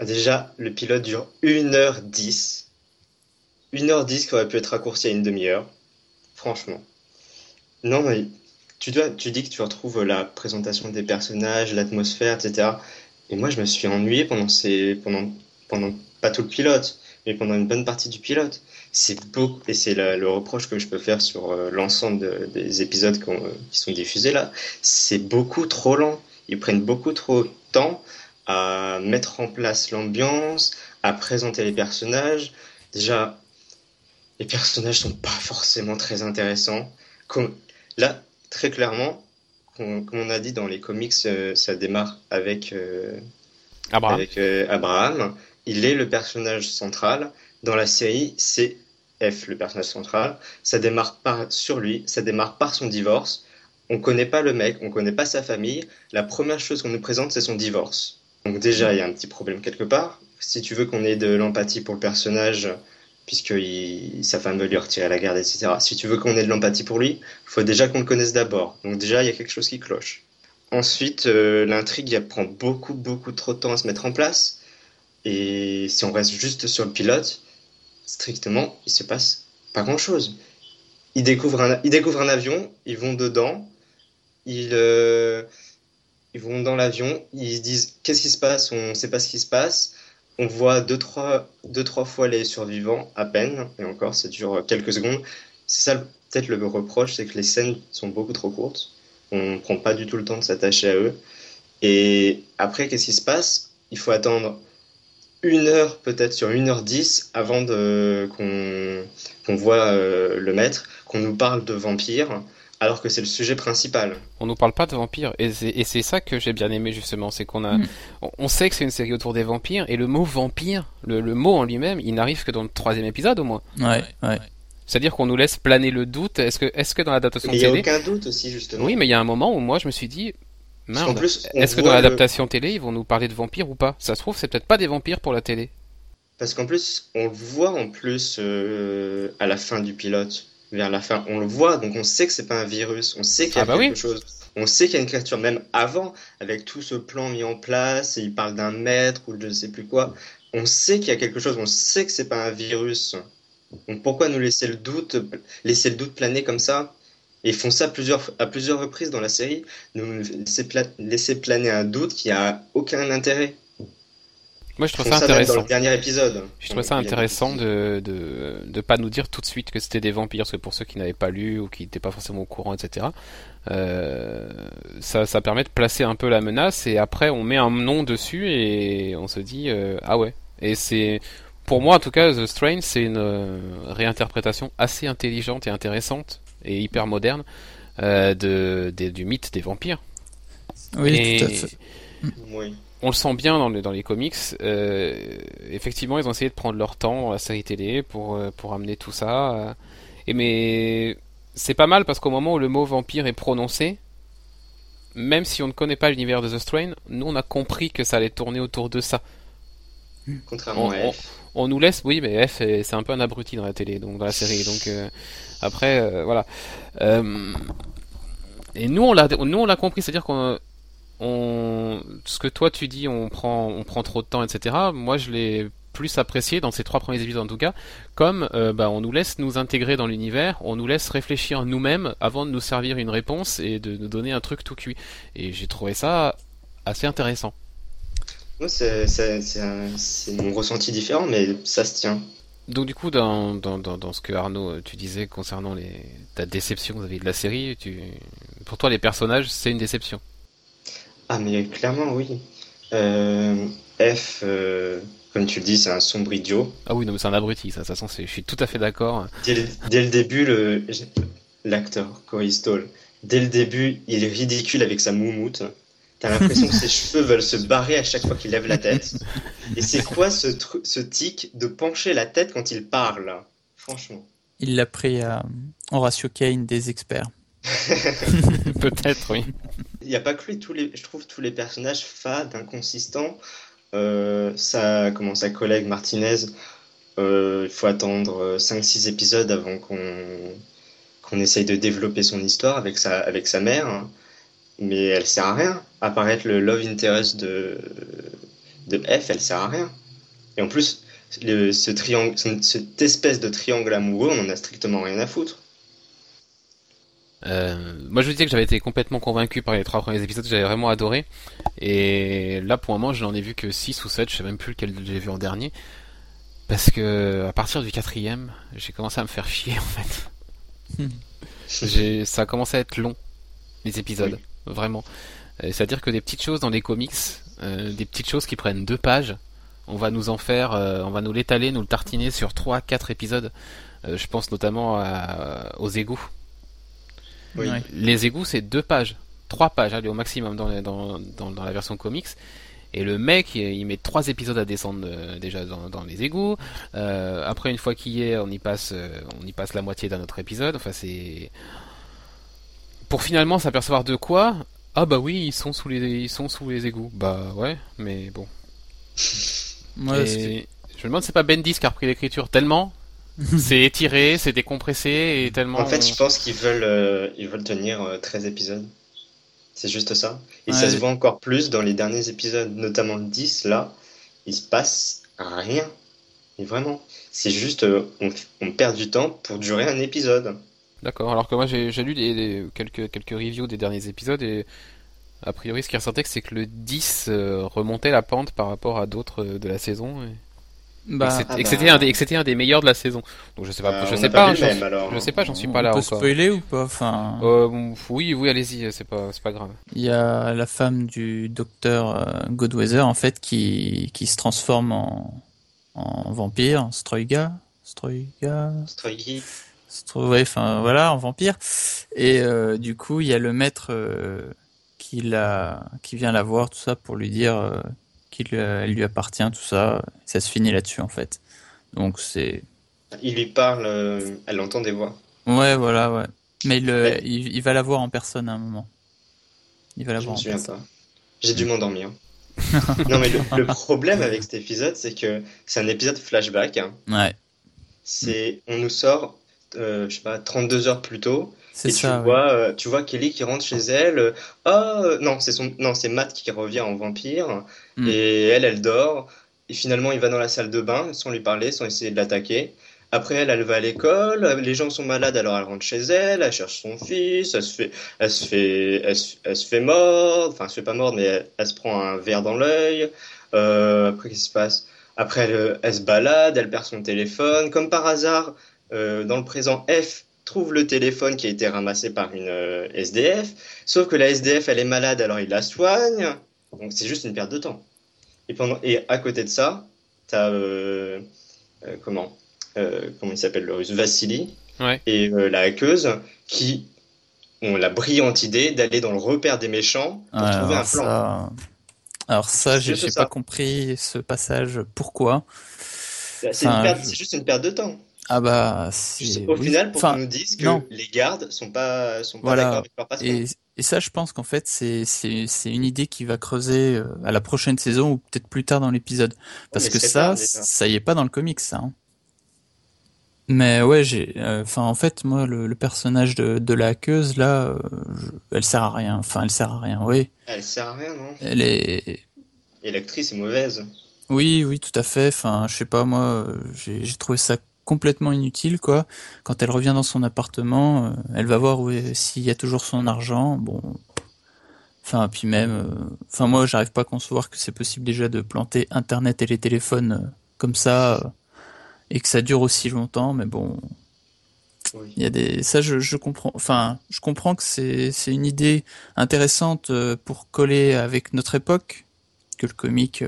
Déjà, le pilote dure 1h10. 1h10 qui aurait pu être raccourci à une demi-heure. Franchement. Non, mais tu, dis que tu retrouves la présentation des personnages, l'atmosphère, etc. Et moi, je me suis ennuyé pendant, pas tout le pilote, mais pendant une bonne partie du pilote. C'est beaucoup, et c'est le reproche que je peux faire sur euh, l'ensemble de- des épisodes qu'on- qui sont diffusés là. C'est beaucoup trop lent. Ils prennent beaucoup trop de temps à mettre en place l'ambiance, à présenter les personnages. Déjà, les personnages sont pas forcément très intéressants. Comme, là, très clairement, com- comme on a dit dans les comics, euh, ça démarre avec, euh, Abraham. avec euh, Abraham. Il est le personnage central. Dans la série, c'est F, le personnage central. Ça démarre par, sur lui, ça démarre par son divorce. on connaît pas le mec, on connaît pas sa famille. La première chose qu'on nous présente, c'est son divorce. Donc déjà, il y a un petit problème quelque part. Si tu veux qu'on ait de l'empathie pour le personnage, puisque sa femme veut lui retirer la garde, etc. Si tu veux qu'on ait de l'empathie pour lui, il faut déjà qu'on le connaisse d'abord. Donc déjà, il y a quelque chose qui cloche. Ensuite, euh, l'intrigue elle prend beaucoup, beaucoup trop de temps à se mettre en place. Et si on reste juste sur le pilote, strictement, il se passe pas grand-chose. Ils découvrent un, ils découvrent un avion, ils vont dedans, ils, euh, ils vont dans l'avion, ils se disent qu'est-ce qui se passe, on sait pas ce qui se passe. On voit deux trois, deux, trois fois les survivants, à peine, et encore, ça dure quelques secondes. C'est ça, peut-être le reproche, c'est que les scènes sont beaucoup trop courtes. On ne prend pas du tout le temps de s'attacher à eux. Et après, qu'est-ce qui se passe? Il faut attendre une heure, peut-être sur une heure dix, avant qu'on, qu'on voit euh, le maître, qu'on nous parle de vampires, alors que c'est le sujet principal. On nous parle pas de vampires et c'est et c'est ça que j'ai bien aimé justement, c'est qu'on a, Mm. on- sait que c'est une série autour des vampires et le mot vampire, le, le mot en lui-même, il n'arrive que dans le troisième épisode au moins. Ouais, ouais. C'est-à-dire qu'on nous laisse planer le doute. Est-ce que, est-ce que dans l'adaptation Mais il n'y a télé, aucun doute aussi, justement. oui, mais il y a un moment où moi je me suis dit, merde, est-ce que dans le- l'adaptation télé ils vont nous parler de vampires ou pas? Ça se trouve, c'est peut-être pas des vampires pour la télé. Parce qu'en plus, on le voit en plus euh, à la fin du pilote, vers la fin, on le voit, donc on sait que c'est pas un virus, on sait qu'il y a Ah bah quelque oui. chose, on sait qu'il y a une créature, même avant, avec tout ce plan mis en place, et il parle d'un maître ou de je ne sais plus quoi, on sait qu'il y a quelque chose, on sait que c'est pas un virus. Donc pourquoi nous laisser le doute, laisser le doute planer comme ça? Ils font ça plusieurs, à plusieurs reprises dans la série, nous laisser, pla- laisser planer un doute qui a aucun intérêt. Moi je trouve ça ça même dans intéressant. le dernier épisode. Je trouve ça intéressant de, de de pas nous dire tout de suite que c'était des vampires, parce que pour ceux qui n'avaient pas lu ou qui n'étaient pas forcément au courant, etc. Euh, ça ça permet de placer un peu la menace et après on met un nom dessus et on se dit euh, ah ouais. Et c'est pour moi en tout cas The Strain c'est une euh, réinterprétation assez intelligente et intéressante et hyper moderne euh, de, des- du mythe des vampires. Oui, et tout à fait. Oui. On le sent bien dans, les- dans les comics. Euh, effectivement, ils ont essayé de prendre leur temps dans la série télé pour, euh, pour amener tout ça. euh. Et mais c'est pas mal parce qu'au moment où le mot vampire est prononcé, même si on ne connaît pas l'univers de The Strain, nous on a compris que ça allait tourner autour de ça. Contrairement On- à F. On nous laisse, oui, mais F est- c'est un peu un abruti dans la télé, donc dans la série. Donc euh, après, euh, voilà. Et nous on l'a, nous on l'a compris, c'est-à-dire qu'on, on, ce que toi tu dis, on prend, on prend trop de temps, etc. Moi je l'ai plus apprécié dans ces trois premiers épisodes en tout cas, comme euh, bah, on nous laisse nous intégrer dans l'univers, on nous laisse réfléchir nous-mêmes avant de nous servir une réponse et de nous donner un truc tout cuit. Et j'ai trouvé ça assez intéressant. Moi, c'est mon ressenti différent, mais ça se tient. Donc du coup, dans, dans, dans, dans ce que Arnaud, euh, tu disais concernant les, ta déception vis-à-vis de la série, tu, pour toi les personnages, c'est une déception. Ah, mais clairement, oui. Euh, F, euh, comme tu le dis, c'est un sombre idiot. Ah oui, non mais c'est un abruti, ça, de toute façon, je suis tout à fait d'accord. Dès le, dès le début, le- l'acteur, Corey Stoll, dès le début, il est ridicule avec sa moumoute. T'as l'impression que ses cheveux veulent se barrer à chaque fois qu'il lève la tête. Et c'est quoi ce, tru- ce tic de pencher la tête quand il parle Franchement? Il l'a pris à Horatio Kane des experts. Peut-être, oui. Il n'y a pas que lui, tous les, je trouve tous les personnages fades, inconsistants. Euh, sa, comment, sa collègue Martinez, euh, il faut attendre 5-6 épisodes avant qu'on qu'on essaye de développer son histoire avec sa, avec sa mère. Mais elle sert à rien. Apparaître le love interest de, de F, elle sert à rien. Et en plus, ce triangle, ce- cette espèce de triangle amoureux, on en a strictement rien à foutre. Euh, moi je vous disais que j'avais été complètement convaincu par les trois premiers épisodes, j'avais vraiment adoré. Et là pour le moment je n'en ai vu que 6 ou 7, je sais même plus lequel j'ai vu en dernier. Parce que à partir du quatrième, j'ai commencé à me faire chier en fait. Ça a commencé à être long, les épisodes, vraiment. Euh, C'est-à-dire que des petites choses dans les comics, euh, des petites choses qui prennent deux pages, on va nous en faire, euh, on va nous l'étaler, nous le tartiner sur trois, quatre épisodes. Je pense notamment à- aux égouts. Oui. Les égouts, c'est deux pages, trois pages, allez, au maximum dans, la- dans, dans, dans la version comics. Et le mec, il met trois épisodes à descendre euh, déjà dans, dans les égouts. Euh, après, une fois qu'il y est, on y passe, euh, on y passe la moitié d'un autre épisode. Enfin, c'est pour finalement s'apercevoir de quoi Ah bah oui, ils sont sous les ils sont sous les égouts. Bah ouais, mais bon. Et je me demande si c'est pas Bendis qui a repris l'écriture tellement c'est étiré, c'est décompressé et tellement En fait, je pense qu'ils veulent, euh, ils veulent tenir euh, 13 épisodes. C'est juste ça. Et ça se voit encore plus dans les derniers épisodes, notamment le 10, là, il se passe rien. Et vraiment, c'est juste, euh, on, on perd du temps pour durer un épisode. D'accord. Alors que moi j'ai lu des, des- quelques quelques reviews des derniers épisodes et a priori ce qui ressortait c'est que le 10 euh, remontait la pente par rapport à d'autres euh, de la saison et, et bah, que Ah et que bah. c'était un des et que c'était un des meilleurs de la saison. Donc je sais pas, Euh, je on sais pas, même, suis- alors. je sais pas, j'en suis on pas là peut encore. spoiler ou pas Enfin, Euh, bon, oui, oui, allez-y, c'est pas c'est pas grave. il y a la femme du docteur euh, Godweather en fait qui qui se transforme en en vampire, Stroiga, Stroiga, Stroigi. Stro- ouais, enfin voilà, en vampire. Et euh, du coup, il y a le maître euh, qui la qui vient la voir tout ça pour lui dire euh, qu'il lui appartient tout ça. Ça se finit là-dessus en fait. Donc c'est Il lui parle, euh, elle entend des voix. ouais, voilà, ouais. Mais il, Ouais. il, il va la voir en personne à un moment. Il va la Je voir me en souviens personne. pas. J'ai dû m'endormir. non, mais le, le problème avec cet épisode, c'est que c'est un épisode flashback. hein. Ouais, C'est, on nous sort, euh, je sais pas, 32 heures plus tôt, c'est et tu ça. ouais. vois, euh, tu vois Kelly qui rentre chez elle. euh, Ah, euh, non, c'est son, non, c'est Matt qui revient en vampire, Mm. et elle, elle dort. Et finalement, il va dans la salle de bain, sans lui parler, sans essayer de l'attaquer. Après, elle, elle va à l'école. Les gens sont malades, alors elle rentre chez elle. Elle cherche son fils. Elle se fait, elle se fait, elle se, elle se fait mordre. Enfin, elle se fait pas mordre, mais elle, elle se prend un verre dans l'œil. Euh, après, qu'est-ce qui se passe? Après, elle, elle se balade, elle perd son téléphone. Comme par hasard, euh, dans le présent, F trouve le téléphone qui a été ramassé par une euh, SDF. Sauf que la SDF, elle est malade, alors il la soigne. Donc c'est juste une perte de temps. Et, pendant, et à côté de ça, t'as euh, euh, comment euh, comment il s'appelle le russe Vassili Ouais. et euh, la hackeuse qui ont la brillante idée d'aller dans le repère des méchants pour Ouais, trouver un plan. ça, alors ça, j'ai pas compris ce passage. Pourquoi? C'est une enfin, perte- je- c'est juste une perte de temps. Ah bah, c'est Au oui. final, pour Enfin, qu'on nous dise que non. les gardes sont pas sont pas Voilà. d'accord avec leur patron. Et, et ça, je pense qu'en fait, c'est c'est c'est une idée qui va creuser euh, à la prochaine saison ou peut-être plus tard dans l'épisode, parce que ça, ça y est pas dans le comics, ça. hein. Mais ouais, j'ai, euh, enfin, en fait, moi, le, le personnage de, de la hackeuse là, euh, elle sert à rien. Enfin, elle sert à rien. Oui, Elle sert à rien, non? Elle est, Et l'actrice est mauvaise. oui, oui, tout à fait. Enfin, je sais pas, moi, j'ai j'ai trouvé ça complètement inutile, quoi. Quand elle revient dans son appartement, euh, elle va voir s'il y a toujours son argent. Bon, enfin, puis même, euh, enfin, moi, j'arrive pas à concevoir que c'est possible déjà de planter Internet et les téléphones euh, comme ça euh, et que ça dure aussi longtemps. Mais bon, Oui. il y a des, ça, je, je comprends. Enfin, je comprends que c'est c'est une idée intéressante pour coller avec notre époque, que le comique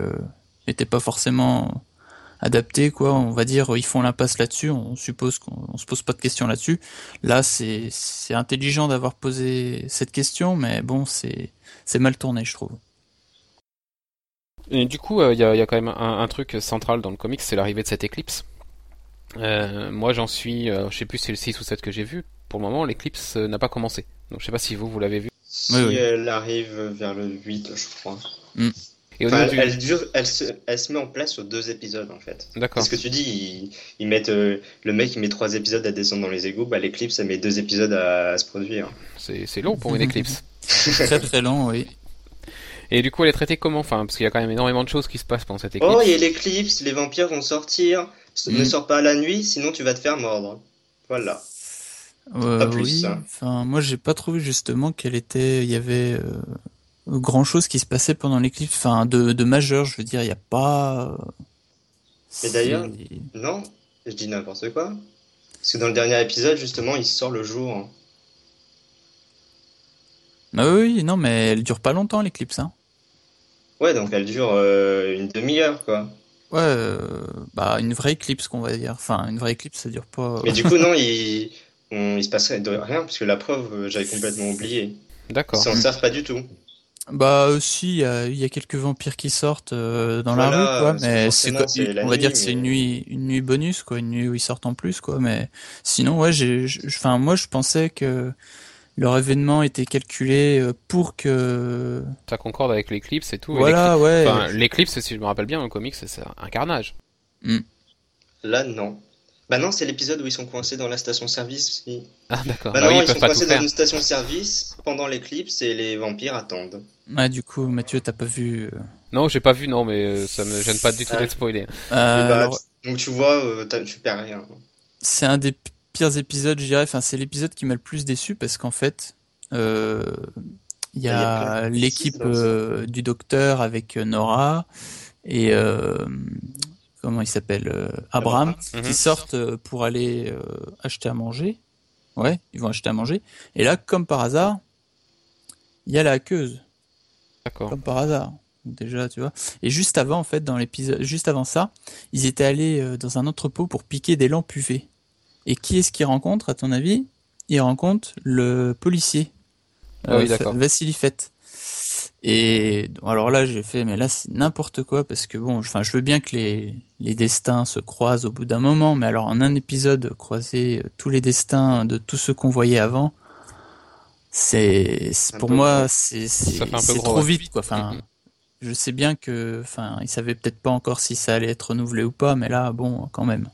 n'était pas forcément adapté, quoi. On va dire, ils font l'impasse là-dessus. On suppose qu'on on se pose pas de questions là-dessus. Là, c'est c'est intelligent d'avoir posé cette question, mais bon, c'est c'est mal tourné, je trouve. Et du coup, euh, il y, a, il y a quand même un, un truc central dans le comics, c'est l'arrivée de cette éclipse. Euh, moi, j'en suis, euh, je sais plus si c'est le 6 ou 7 que j'ai vu. Pour le moment, l'éclipse euh, n'a pas commencé. Donc, je sais pas si vous, vous l'avez vu. Si Oui, oui. elle arrive vers le 8, je crois. Et au Enfin, elle, du... elle dure, elle se, elle se met en place sur deux épisodes en fait. D'accord. Parce que tu dis, ils, ils mettent, euh, le mec il met trois épisodes à descendre dans les égouts, bah l'éclipse elle met deux épisodes à, à se produire. C'est c'est long pour une éclipse. Très très long, oui. Et du coup, elle est traitée comment? Enfin, parce qu'il y a quand même énormément de choses qui se passent pendant cette éclipse. Oh, il y a l'éclipse, les vampires vont sortir. Mm. Ne sors pas la nuit, sinon tu vas te faire mordre. Voilà. Euh, Pas plus, oui. hein. Enfin, moi, j'ai pas trouvé justement qu'elle était, il y avait euh, grand chose qui se passait pendant l'éclipse. Enfin, de, de majeur, je veux dire, il y a pas. Mais d'ailleurs- Non, je dis n'importe quoi. Parce que dans le dernier épisode, justement, il sort le jour. hein. Ah oui, non, mais elle dure pas longtemps l'éclipse, hein. Ouais, donc elle dure euh, une demi-heure, quoi. Ouais, euh, bah une vraie éclipse qu'on va dire. Enfin, une vraie éclipse, ça dure pas. Mais du coup, non, il, on- il se passerait de rien, parce que la preuve, euh, j'avais complètement oublié. Ils D'accord. s'en servent pas du tout. Bah aussi, il y a, il y a quelques vampires qui sortent euh, dans la rue, quoi. Mais c'est on va dire que c'est une nuit, une nuit bonus, quoi, une nuit où ils sortent en plus, quoi. Mais sinon, ouais, j'ai, enfin, moi, je pensais que leur événement était calculé euh, pour que. Ça concorde avec l'éclipse et tout. Voilà, ouais. l'éclipse- Enfin, l'éclipse, si je me rappelle bien, dans le comics, c'est c'est un carnage. Là, non. Bah non, c'est l'épisode où ils sont coincés dans la station-service. Ah d'accord. Bah Bah non, oui, ils sont coincés dans une station-service pendant l'éclipse et les vampires attendent. Ouais, du coup, Mathieu, t'as pas vu. euh, Non, j'ai pas vu, non, mais euh, ça me gêne pas du tout d'être spoilé. euh, bah, alors, Donc tu vois, t'as- tu perds rien. c'est un des pires épisodes, je dirais. Enfin, c'est l'épisode qui m'a le plus déçu parce qu'en fait, euh, il y a l'équipe euh, du docteur avec Nora et euh, comment il s'appelle euh, Abraham Mhm. qui sortent euh, pour aller euh, acheter à manger. Ouais, ils vont acheter à manger. Et là, comme par hasard, il y a la hackeuse. D'accord. Comme par hasard. Déjà, tu vois. Et juste avant, en fait, dans l'épisode, juste avant ça, ils étaient allés euh, dans un entrepôt pour piquer des lampes UV. Et qui est-ce qu'ils rencontrent, à ton avis? Ils rencontrent le policier. Ah oui, d'accord. Vassili Fett. Et alors là, j'ai fait, mais là, c'est n'importe quoi, parce que bon, enfin, je veux bien que les, les destins se croisent au bout d'un moment, mais alors en un épisode, croiser euh, tous les destins de tous ceux qu'on voyait avant, c'est, pour peu moi, c'est, trop ouais. vite, quoi. Enfin, Mhm. je sais bien que, enfin, ils savaient peut-être pas encore si ça allait être renouvelé ou pas, mais là, bon, quand même.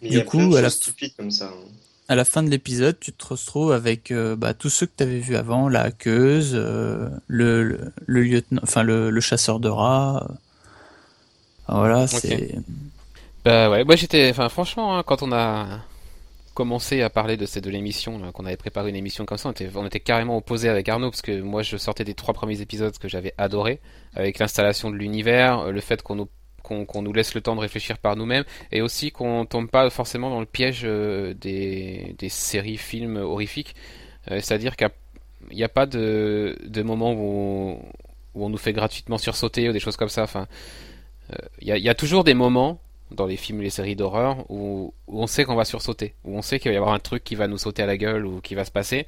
Mais Du il y a coup, plein de à la choses f- stupides comme ça. hein. À la fin de l'épisode, tu te retrouves avec euh, bah, tous ceux que tu avais vus avant, la hackeuse, euh, le, le, le lieutenant, enfin le, le chasseur de rats. euh. Voilà, c'est. Bah ouais, moi j'étais, enfin franchement, hein, quand on a commencé à parler de, de l'émission, qu'on avait préparé une émission comme ça, on était, on carrément opposés avec Arnaud, parce que moi je sortais des trois premiers épisodes que j'avais adoré, avec l'installation de l'univers, le fait qu'on nous, qu'on, nous laisse le temps de réfléchir par nous-mêmes, et aussi qu'on tombe pas forcément dans le piège euh, des, des séries, films horrifiques, Euh, c'est-à-dire qu'il n'y a, pas de, de moment où, où on nous fait gratuitement sursauter ou des choses comme ça, enfin, euh, il y a toujours des moments dans les films et les séries d'horreur où, où on sait qu'on va sursauter, où on sait qu'il va y avoir un truc qui va nous sauter à la gueule ou qui va se passer.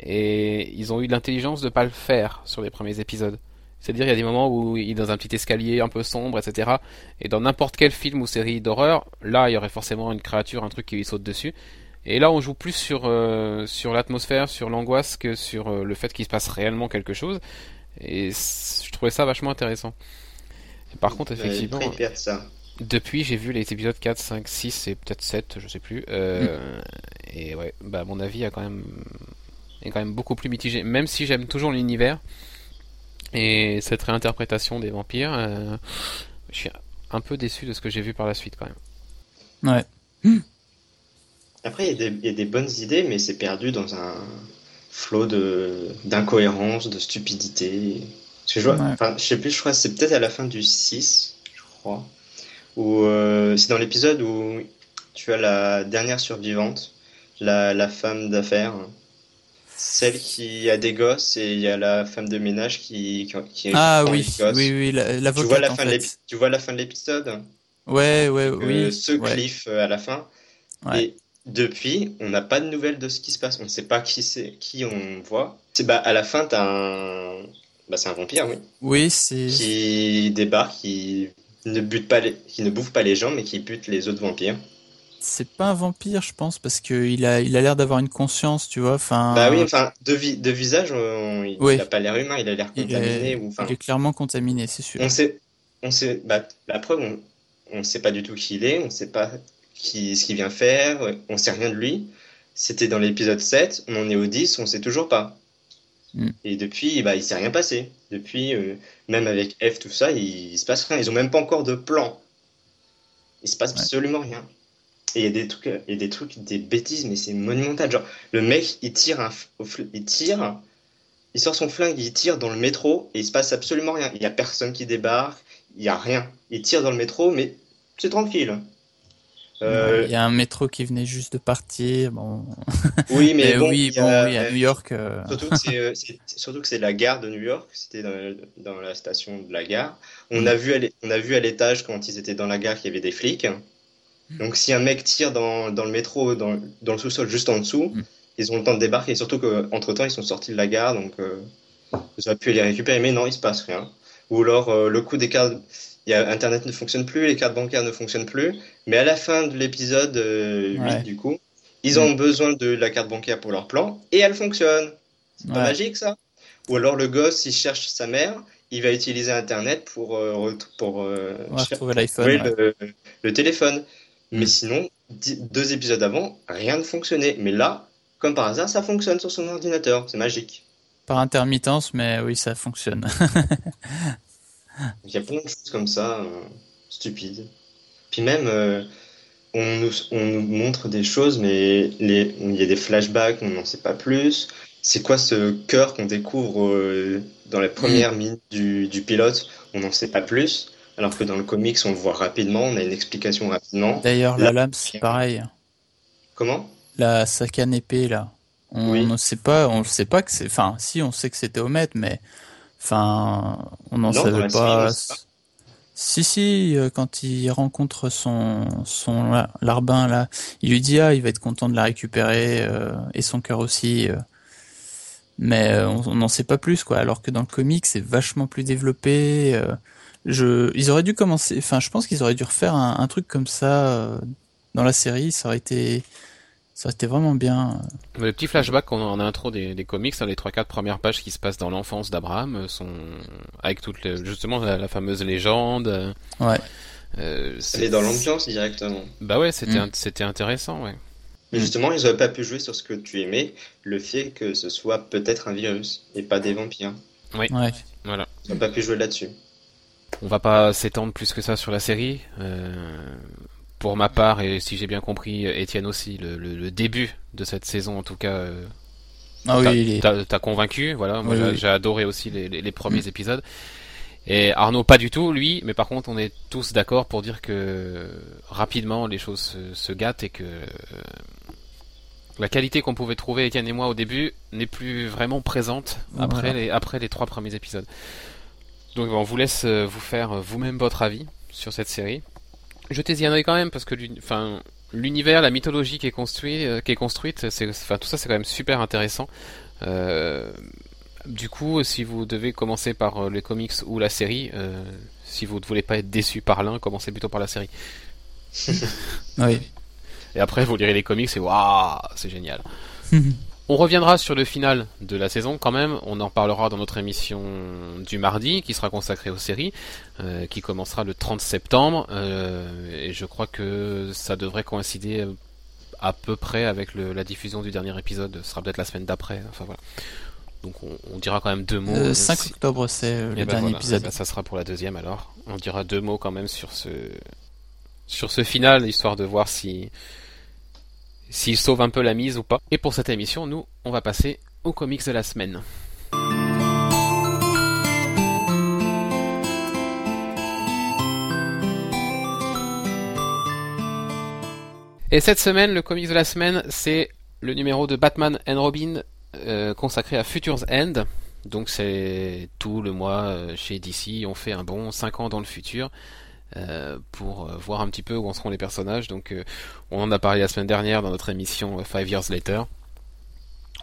Et ils ont eu l'intelligence de pas le faire sur les premiers épisodes. C'est-à-dire il y a des moments où il est dans un petit escalier un peu sombre, etc. Et dans n'importe quel film ou série d'horreur, là il y aurait forcément une créature, un truc qui lui saute dessus. Et là on joue plus sur, euh, sur l'atmosphère, sur l'angoisse que sur euh, le fait qu'il se passe réellement quelque chose. Et je trouvais ça vachement intéressant. Et par contre effectivement... ils ça. Depuis, j'ai vu les épisodes 4, 5, 6 et peut-être 7, je sais plus. Euh, Et ouais, bah mon avis a quand même est quand même beaucoup plus mitigé. Même si j'aime toujours l'univers et cette réinterprétation des vampires, euh, je suis un peu déçu de ce que j'ai vu par la suite quand même. Ouais. Après, il y, a des- il y a des bonnes idées, mais c'est perdu dans un flot de d'incohérence, de stupidité. Parce que je vois, Ouais. enfin, je sais plus, je crois que c'est peut-être à la fin du 6, je crois. Où euh, c'est dans l'épisode où tu as la dernière survivante, la, la femme d'affaires, celle qui a des gosses, et il y a la femme de ménage qui, qui, qui Ah oui, les gosses. oui, oui, la- Tu vois la fin de tu vois la fin de l'épisode? Ouais, ouais, euh, oui. ce ouais. cliff euh, à la fin. Ouais. Et depuis, on n'a pas de nouvelles de ce qui se passe. On ne sait pas qui c'est, qui on voit. C'est bah à la fin, t'as un, bah c'est un vampire, oui, Oui, c'est. qui débarque, qui ne bute pas les, qui ne bouffe pas les gens, mais qui bute les autres vampires. C'est pas un vampire, je pense, parce que il a, il a l'air d'avoir une conscience, tu vois. Enfin, Bah oui, enfin de, vi- de visage, on- il Oui. n'a pas l'air humain, il a l'air contaminé est, ou enfin. il est clairement contaminé, c'est sûr. On sait, on sait, bah, la preuve, on, on sait pas du tout qui il est, on sait pas qui, ce qu'il vient faire, on sait rien de lui. C'était dans l'épisode 7, on en est au 10, on sait toujours pas. Mm. Et depuis, bah, il s'est rien passé. Depuis, euh, même avec F, tout ça, il, il se passe rien. Ils ont même pas encore de plan. Il se passe Ouais. absolument rien. Et il y a des trucs, il y a des trucs, des bêtises, mais c'est monumental. Genre, le mec, il tire un, il tire, il sort son flingue, il tire dans le métro, et il se passe absolument rien. Il y a personne qui débarque, il y a rien. Il tire dans le métro, mais c'est tranquille. Euh, Il y a un métro qui venait juste de partir. Bon, oui, mais mais bon, oui, il y bon, a- oui, à New York. euh, Surtout que c'est euh, c'est- surtout que c'est la gare de New York, c'était dans, dans la station de la gare. On Mm. a vu à on a vu à l'étage quand ils étaient dans la gare qu'il y avait des flics. Donc si un mec tire dans, dans le métro, dans, dans le sous-sol juste en dessous, Mm. ils ont le temps de débarquer. Et surtout qu'entre temps ils sont sortis de la gare, donc euh, ils auraient pu les récupérer, mais non, il se passe rien. Ou alors le coup des cartes, il y a, Internet ne fonctionne plus, les cartes bancaires ne fonctionnent plus. Mais à la fin de l'épisode euh, 8 Ouais. du coup, Ils ont besoin de la carte bancaire pour leur plan et elle fonctionne. C'est pas Ouais. magique ça? Ou alors le gosse, il cherche sa mère, il va utiliser Internet pour, euh, pour euh, l'iPhone. trouver ouais. le, le téléphone. Mais Mm. sinon, deux épisodes avant, rien ne fonctionnait. Mais là, comme par hasard, ça fonctionne sur son ordinateur. C'est magique. Par intermittence, mais oui, ça fonctionne. Il y a plein de choses comme ça, euh, stupides. Puis même, euh, on, nous, on nous montre des choses, mais les, il y a des flashbacks, on n'en sait pas plus. C'est quoi ce cœur qu'on découvre euh, dans les premières minutes du, du pilote? On n'en sait pas plus. Alors que dans le comics, on le voit rapidement, on a une explication rapidement. D'ailleurs, la lame, c'est pareil. Comment? La Sakan épée, là. On Oui. ne sait pas, on ne sait pas que c'est. Enfin, si, on sait que c'était Omet, mais. Enfin, on n'en savait pas. Si, si, euh, quand il rencontre son, son la- larbin, là, il lui dit, ah, il va être content de la récupérer, euh, et son cœur aussi. euh. Mais euh, on n'en sait pas plus, quoi. Alors que dans le comic, c'est vachement plus développé. Je, ils auraient dû commencer. Enfin, je pense qu'ils auraient dû refaire un, un truc comme ça dans la série. Ça aurait été, ça été vraiment bien. Le petit flashback qu'on a en intro des, des comics, dans les 3-4 premières pages qui se passent dans l'enfance d'Abraham, euh, sont avec toute le- justement la, la fameuse légende. euh, Ouais. euh, Elle c'est- est dans l'ambiance directement. Bah ouais, c'était Mm. c'était intéressant, ouais. Mais justement, ils n'auraient pas pu jouer sur ce que tu aimais, le fait que ce soit peut-être un virus et pas des vampires. Ouais. Voilà. Ils n'ont pas pu jouer là-dessus. On va pas s'étendre plus que ça sur la série. Euh, pour ma part, et si j'ai bien compris, Étienne aussi, le, le- le début de cette saison, en tout cas, euh, Ah t'as- oui, est- convaincu. Voilà, moi Oui, j'ai oui. adoré aussi les, les- les premiers Mm. épisodes. Et Arnaud, pas du tout, lui, mais par contre, on est tous d'accord pour dire que rapidement les choses se, se gâtent et que euh, la qualité qu'on pouvait trouver, Étienne et moi, au début, n'est plus vraiment présente après, Voilà. les, après les trois premiers épisodes. Donc on vous laisse euh, vous faire euh, vous-même votre avis sur cette série. Jetez-y un œil quand même parce que enfin, l'univers, la mythologie qui est construite, euh, qui est construite, enfin tout ça c'est quand même super intéressant. Euh, du coup, si vous devez commencer par euh, les comics ou la série, euh, si vous ne voulez pas être déçu par l'un, commencez plutôt par la série. Oui. Et après, vous lirez les comics et waouh, c'est génial. On reviendra sur le final de la saison quand même. On en parlera dans notre émission du mardi qui sera consacrée aux séries, euh, qui commencera le 30 septembre. euh, et je crois que ça devrait coïncider euh, à peu près avec le- la diffusion du dernier épisode. Ce sera peut-être la semaine d'après. Enfin voilà. Donc on, on dira quand même deux mots. Euh, 5 si- octobre, c'est euh, eh le ben dernier voilà, épisode. eh ben ça sera pour la deuxième alors. On dira deux mots quand même sur ce sur ce final, histoire de voir si s'il sauve un peu la mise ou pas. Et pour cette émission, nous, on va passer aux comics de la semaine. Et cette semaine, le comics de la semaine, c'est le numéro de Batman and Robin euh, consacré à Future's End. Donc c'est tout le mois euh, chez DC, on fait un bon 5 ans dans le futur euh, pour euh, voir un petit peu où en seront les personnages. Donc euh, on en a parlé la semaine dernière dans notre émission 5 Years Later.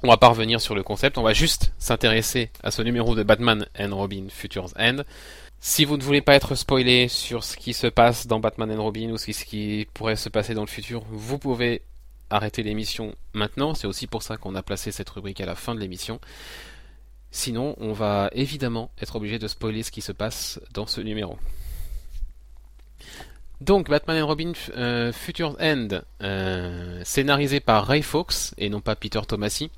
On va pas revenir sur le concept, on va juste s'intéresser à ce numéro de Batman and Robin Future's End. Si vous ne voulez pas être spoilé sur ce qui se passe dans Batman and Robin ou ce qui pourrait se passer dans le futur, vous pouvez arrêter l'émission maintenant. C'est aussi pour ça qu'on a placé cette rubrique à la fin de l'émission. Sinon, on va évidemment être obligé de spoiler ce qui se passe dans ce numéro. Donc, Batman and Robin euh, Future's End, euh, scénarisé par Ray Fawkes et non pas Peter Tomasi,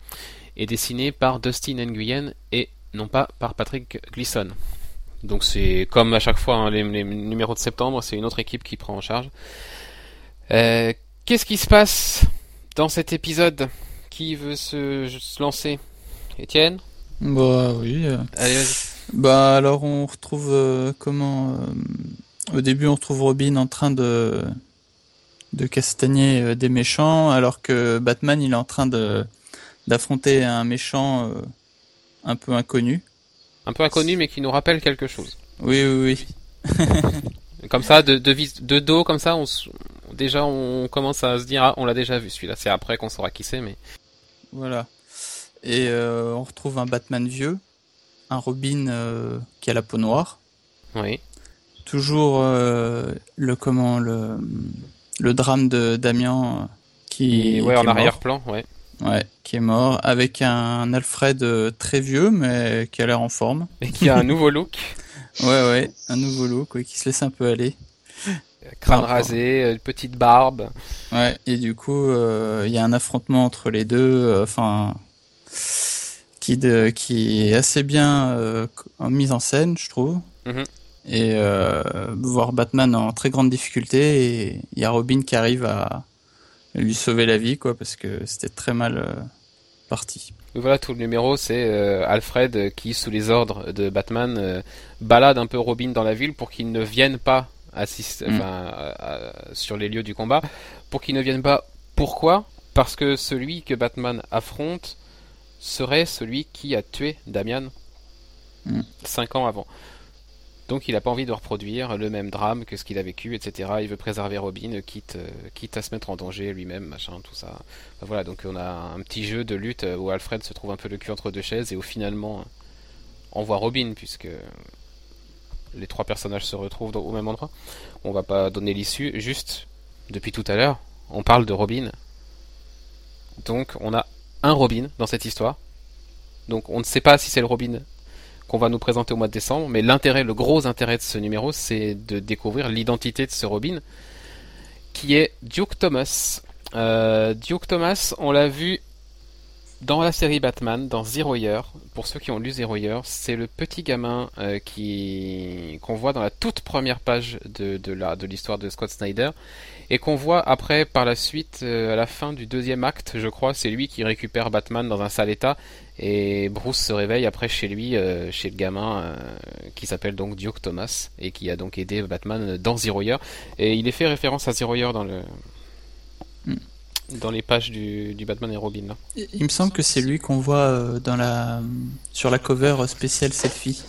et dessiné par Dustin Nguyen et non pas par Patrick Gleason. Donc c'est comme à chaque fois hein, les, les numéros de septembre, c'est une autre équipe qui prend en charge. Euh, Qu'est-ce qui se passe dans cet épisode Qui veut se, se lancer? Étienne? Bah oui. euh. Allez, vas-y. Bah alors on retrouve comment au début on retrouve Robin en train de de castagner euh, des méchants alors que Batman il est en train de d'affronter un méchant euh, un peu inconnu. Un peu inconnu, mais qui nous rappelle quelque chose. Oui oui oui. Comme ça, de, de, vis- de dos, comme ça, on, déjà on commence à se dire, ah, on l'a déjà vu celui-là. C'est après qu'on saura qui c'est, mais Voilà. Et euh, on retrouve un Batman vieux, un Robin euh, qui a la peau noire. oui. Toujours euh, le comment le le drame de Damien euh, qui, ouais, qui en est mort. arrière-plan, ouais. Ouais, qui est mort avec un Alfred euh, très vieux mais qui a l'air en forme. Et qui a un nouveau look, Ouais, ouais, un nouveau look ouais, qui se laisse un peu aller. crâne rasé, euh, petite barbe. Ouais, et du coup, euh, il y a un affrontement entre les deux, euh, enfin, qui, de, qui est assez bien en mise en scène, je trouve. Mhm. Et euh, voir Batman en très grande difficulté, et il y a Robin qui arrive à lui sauver la vie, quoi, parce que c'était très mal euh, parti. Voilà, tout le numéro, c'est euh, Alfred qui, sous les ordres de Batman, balade un peu Robin dans la ville pour qu'il ne vienne pas Mm. enfin, à- à- sur les lieux du combat, pour qu'il ne vienne pas. Pourquoi? Parce que celui que Batman affronte serait celui qui a tué Damian Mm. cinq ans avant. Donc il n'a pas envie de reproduire le même drame que ce qu'il a vécu, etc. Il veut préserver Robin, euh, quitte, à se mettre en danger lui-même, machin, tout ça. Voilà, donc on a un petit jeu de lutte euh, où Alfred se trouve un peu le cul entre deux chaises et où finalement on voit Robin puisque les trois personnages se retrouvent au même endroit. On va pas donner l'issue, juste depuis tout à l'heure, on parle de Robin. Donc on a un Robin dans cette histoire. Donc on ne sait pas si c'est le Robin qu'on va nous présenter au mois de décembre, mais l'intérêt, le gros intérêt de ce numéro, c'est de découvrir l'identité de ce Robin, qui est Duke Thomas. Euh, Duke Thomas, on l'a vu dans la série Batman, dans Zero Year. Pour ceux qui ont lu Zero Year, c'est le petit gamin euh, qui qu'on voit dans la toute première page de, de la de l'histoire de Scott Snyder et qu'on voit après par la suite euh, à la fin du deuxième acte, je crois, c'est lui qui récupère Batman dans un sale état et Bruce se réveille après chez lui, euh, chez le gamin euh, qui s'appelle donc Duke Thomas et qui a donc aidé Batman dans Zero Year et il est fait référence à Zero Year dans le Mm. dans les pages du, du Batman et Robin. Là. Il me semble que c'est lui qu'on voit euh, dans la, sur la cover spéciale selfie.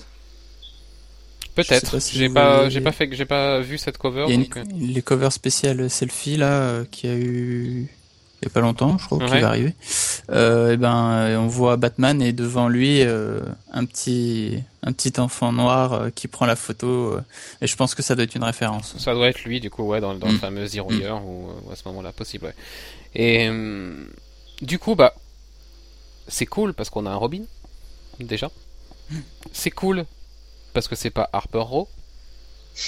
Peut-être. si J'ai pas, j'ai pas fait, j'ai pas vu cette cover. Il y a donc, une, les covers spéciales selfie là qui a eu il y a pas longtemps, je crois, Ouais. va arriver. Euh, et ben, on voit Batman et devant lui euh, un petit un petit enfant noir euh, qui prend la photo. euh, et je pense que ça doit être une référence. Ça doit être lui, du coup, ouais, dans, dans le Mm. fameux Zero Mm. Year, ou, à ce moment-là, possible, ouais. Et du coup, bah, c'est cool parce qu'on a un Robin, déjà. C'est cool parce que c'est pas Harper Row.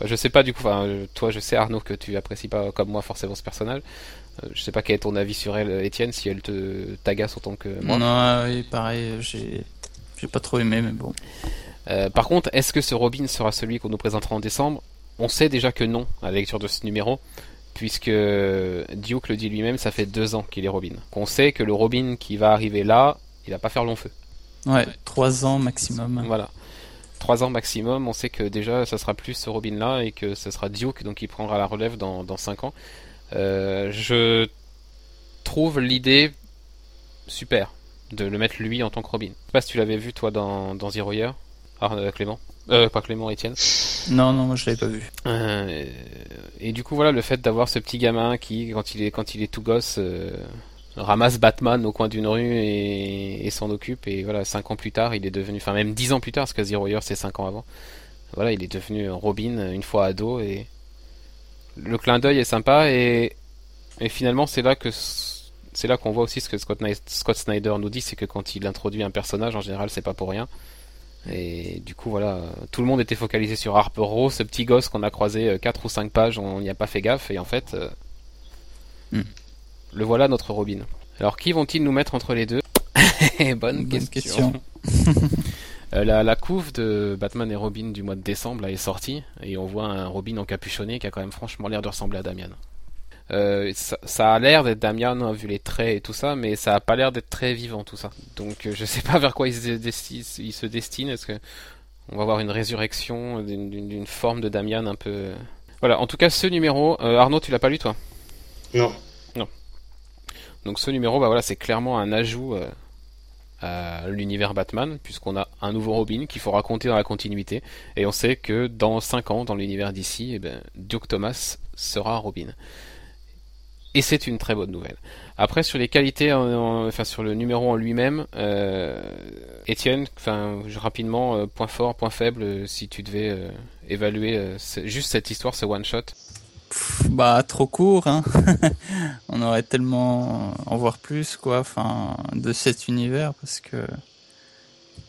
Enfin, je sais pas, du coup, enfin, euh, toi, je sais, Arnaud, que tu apprécies pas comme moi forcément ce personnage. Euh, je sais pas quel est ton avis sur elle, Étienne, si elle te t'agace autant que moi. Non, ah oui, pareil, j'ai j'ai pas trop aimé, mais bon. Euh, par contre, est-ce que ce Robin sera celui qu'on nous présentera en décembre? On sait déjà que non à la lecture de ce numéro, puisque Duke le dit lui-même, ça fait deux ans qu'il est Robin. Qu'on sait que le Robin qui va arriver là, il va pas faire long feu. Ouais, trois ans maximum. Voilà. Trois ans maximum, on sait que déjà ça sera plus ce Robin-là et que ce sera Duke, donc il prendra la relève dans, dans cinq ans. Euh, je trouve l'idée super de le mettre lui en tant que Robin. Je sais pas si tu l'avais vu toi dans, dans Zero Year, ah, euh, Clément. Euh, pas Clément, Étienne. Non, non, moi je l'avais pas vu. Euh, et du coup, voilà, le fait d'avoir ce petit gamin qui, quand il est, quand il est tout gosse, ramasse Batman au coin d'une rue et, s'en occupe. Et voilà, cinq ans plus tard, il est devenu, enfin même dix ans plus tard, parce que Zero Year c'est cinq ans avant. Voilà, il est devenu Robin une fois ado et le clin d'œil est sympa et, et finalement c'est là que c'est là qu'on voit aussi ce que Scott, Snyder nous dit, c'est que quand il introduit un personnage, en général, c'est pas pour rien. Et du coup, voilà, tout le monde était focalisé sur Harper Row, ce petit gosse qu'on a croisé 4 ou 5 pages, on n'y a pas fait gaffe, et en fait, euh, Hmm. Le voilà notre Robin. Alors, qui vont-ils nous mettre entre les deux Bonne, Bonne question. question. Euh, la, la couve de Batman et Robin du mois de décembre là, est sortie, et on voit un Robin encapuchonné qui a quand même franchement l'air de ressembler à Damian. Euh, ça, ça a l'air d'être Damian, hein, vu les traits et tout ça, mais ça a pas l'air d'être très vivant tout ça. Donc euh, je sais pas vers quoi il se, desti- il se destine. Est-ce que on va avoir une résurrection d'une- forme de Damian un peu. Voilà. En tout cas, ce numéro, euh, Arnaud, tu l'as pas lu toi? Non. Donc ce numéro, bah voilà, c'est clairement un ajout euh, à l'univers Batman, puisqu'on a un nouveau Robin qu'il faut raconter dans la continuité, et on sait que dans 5 ans, dans l'univers d'ici, eh ben, Duke Thomas sera Robin. Et c'est une très bonne nouvelle. Après, sur les qualités, en- en- enfin sur le numéro en lui-même, euh, Étienne, rapidement, euh, point fort, point faible, si tu devais évaluer juste cette histoire, ce one shot. Pff, bah trop court, hein. on aurait tellement en voir plus quoi, enfin de cet univers parce que,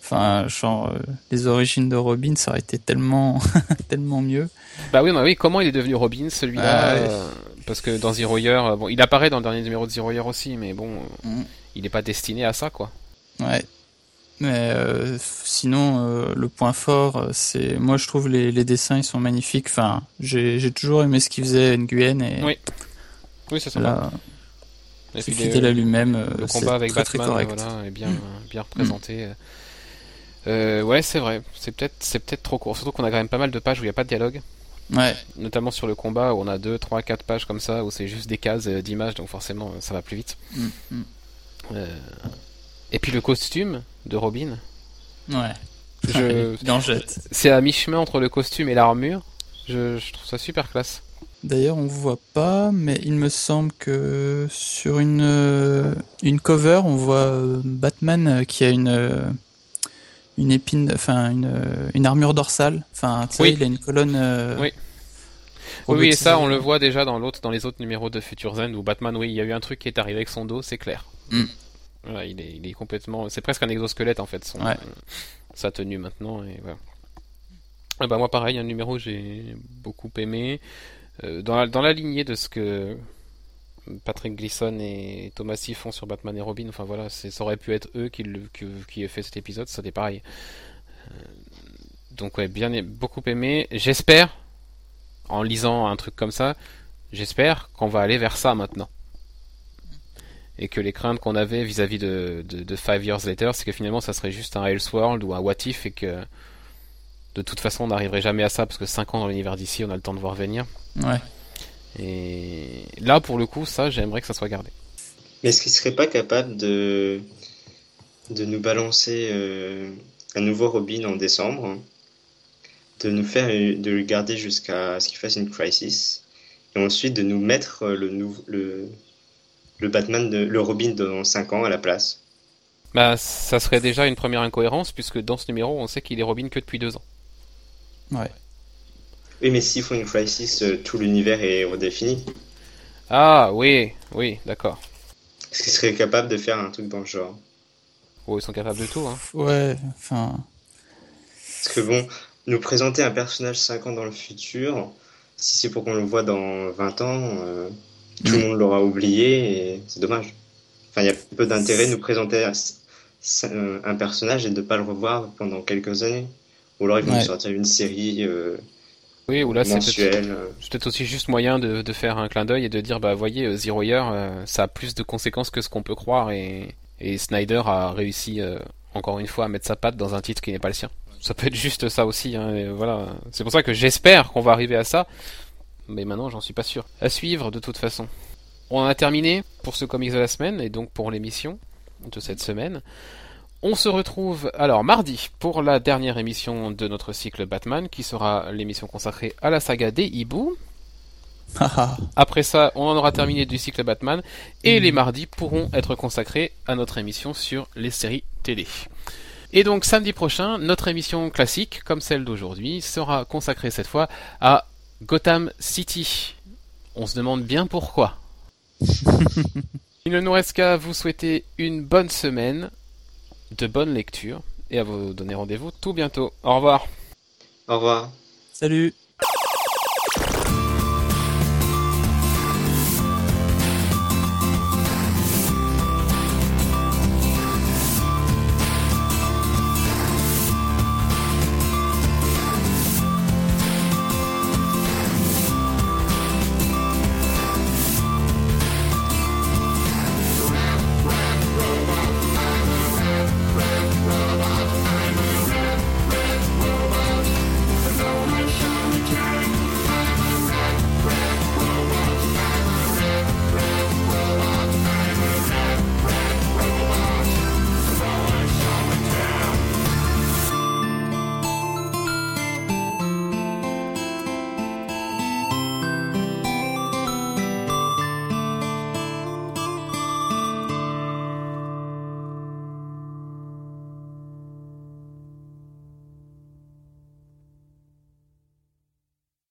enfin genre euh, les origines de Robin ça aurait été tellement tellement mieux. Bah oui, bah oui. Comment il est devenu Robin celui-là Ah ouais. euh, Parce que dans Zero Year, euh, bon, il apparaît dans le dernier numéro de Zero Year aussi, mais bon, Mm. il n'est pas destiné à ça, quoi. Ouais. Mais euh, sinon, euh, le point fort, euh, c'est moi je trouve les, les dessins ils sont magnifiques. Enfin, j'ai j'ai toujours aimé ce qu'il faisait Nguyen et Oui, Oui, c'est sympa. là, Et puis fidèle à lui-même. le combat avec très, très Batman, correct. voilà, est bien, Mm. bien représenté. Euh, ouais, c'est vrai. C'est peut-être, c'est peut-être trop court. Surtout qu'on a quand même pas mal de pages où il n'y a pas de dialogue. Ouais, Notamment sur le combat où on a 2, 3, 4 pages comme ça où c'est juste des cases d'images, donc forcément ça va plus vite. Mm, mm. Euh, Et puis le costume de Robin, ouais. je... C'est à mi-chemin entre le costume et l'armure. Je... je trouve ça super classe. D'ailleurs, on voit pas, mais il me semble que sur une euh, une cover, on voit euh, Batman euh, qui a une une épine, enfin une une armure dorsale. Enfin, tu sais, Oui. il a une colonne. euh, Oui. Oui, oui, et ça, on le voit déjà dans l'autre, dans les autres numéros de Future Zen où Batman, oui, il y a eu un truc qui est arrivé avec son dos, c'est clair. Mm. Voilà, il est, il est complètement, c'est presque un exosquelette en fait, son, Ouais. sa tenue maintenant et voilà. Ah bah moi pareil, un numéro j'ai beaucoup aimé Euh, dans la, dans la lignée de ce que Patrick Gleason et Thomas Sy font sur Batman et Robin. Enfin voilà, ça aurait pu être eux qui, le, qui, qui aient fait cet épisode, ça c'était pareil. Euh, donc ouais, bien beaucoup aimé. J'espère en lisant un truc comme ça, j'espère qu'on va aller vers ça maintenant. Et que les craintes qu'on avait vis-à-vis de, de, de Five Years Later, c'est que finalement ça serait juste un Elseworld ou un What If et que de toute façon on n'arriverait jamais à ça parce que 5 ans dans l'univers d'ici, on a le temps de voir venir. Ouais. Et là pour le coup, ça j'aimerais que ça soit gardé. Mais est-ce qu'il serait pas capable de, de nous balancer euh, un nouveau Robin en décembre, hein, de nous faire, de le garder jusqu'à ce qu'il fasse une crisis, et ensuite de nous mettre euh, le, nouveau, le, le Batman, de, le Robin dans 5 ans à la place Bah ça serait déjà une première incohérence puisque dans ce numéro on sait qu'il est Robin que depuis 2 ans. Ouais. Oui, mais s'ils font une crisis, euh, tout l'univers est redéfini. Ah oui, oui, d'accord. Est-ce qu'ils seraient capables de faire un truc dans le genre? Oh, ils sont capables de tout. Hein. Ouais. Enfin. Parce que bon, nous présenter un personnage 5 ans dans le futur, si c'est pour qu'on le voit dans 20 ans, euh, tout le monde l'aura oublié et c'est dommage. Enfin, il y a peu d'intérêt de nous présenter un, personnage et de ne pas le revoir pendant quelques années. Ou alors ils vont Ouais. nous sortir une série euh, Oui, ou là c'est peut-être euh. aussi juste moyen de, de faire un clin d'œil et de dire bah voyez euh, Zero Year, euh, ça a plus de conséquences que ce qu'on peut croire et, et Snyder a réussi euh, encore une fois à mettre sa patte dans un titre qui n'est pas le sien. Ça peut être juste ça aussi. Hein, et voilà, c'est pour ça que j'espère qu'on va arriver à ça. Mais maintenant, j'en suis pas sûr. À suivre de toute façon. On en a terminé pour ce comics de la semaine et donc pour l'émission de cette semaine. On se retrouve alors mardi pour la dernière émission de notre cycle Batman qui sera l'émission consacrée à la saga des hiboux. Après ça, on en aura terminé du cycle Batman et les mardis pourront être consacrés à notre émission sur les séries télé. Et donc samedi prochain, notre émission classique, comme celle d'aujourd'hui, sera consacrée cette fois à Gotham City. On se demande bien pourquoi. Il ne nous reste qu'à vous souhaiter une bonne semaine, de bonnes lectures, et à vous donner rendez-vous tout bientôt. Au revoir. Au revoir. Salut.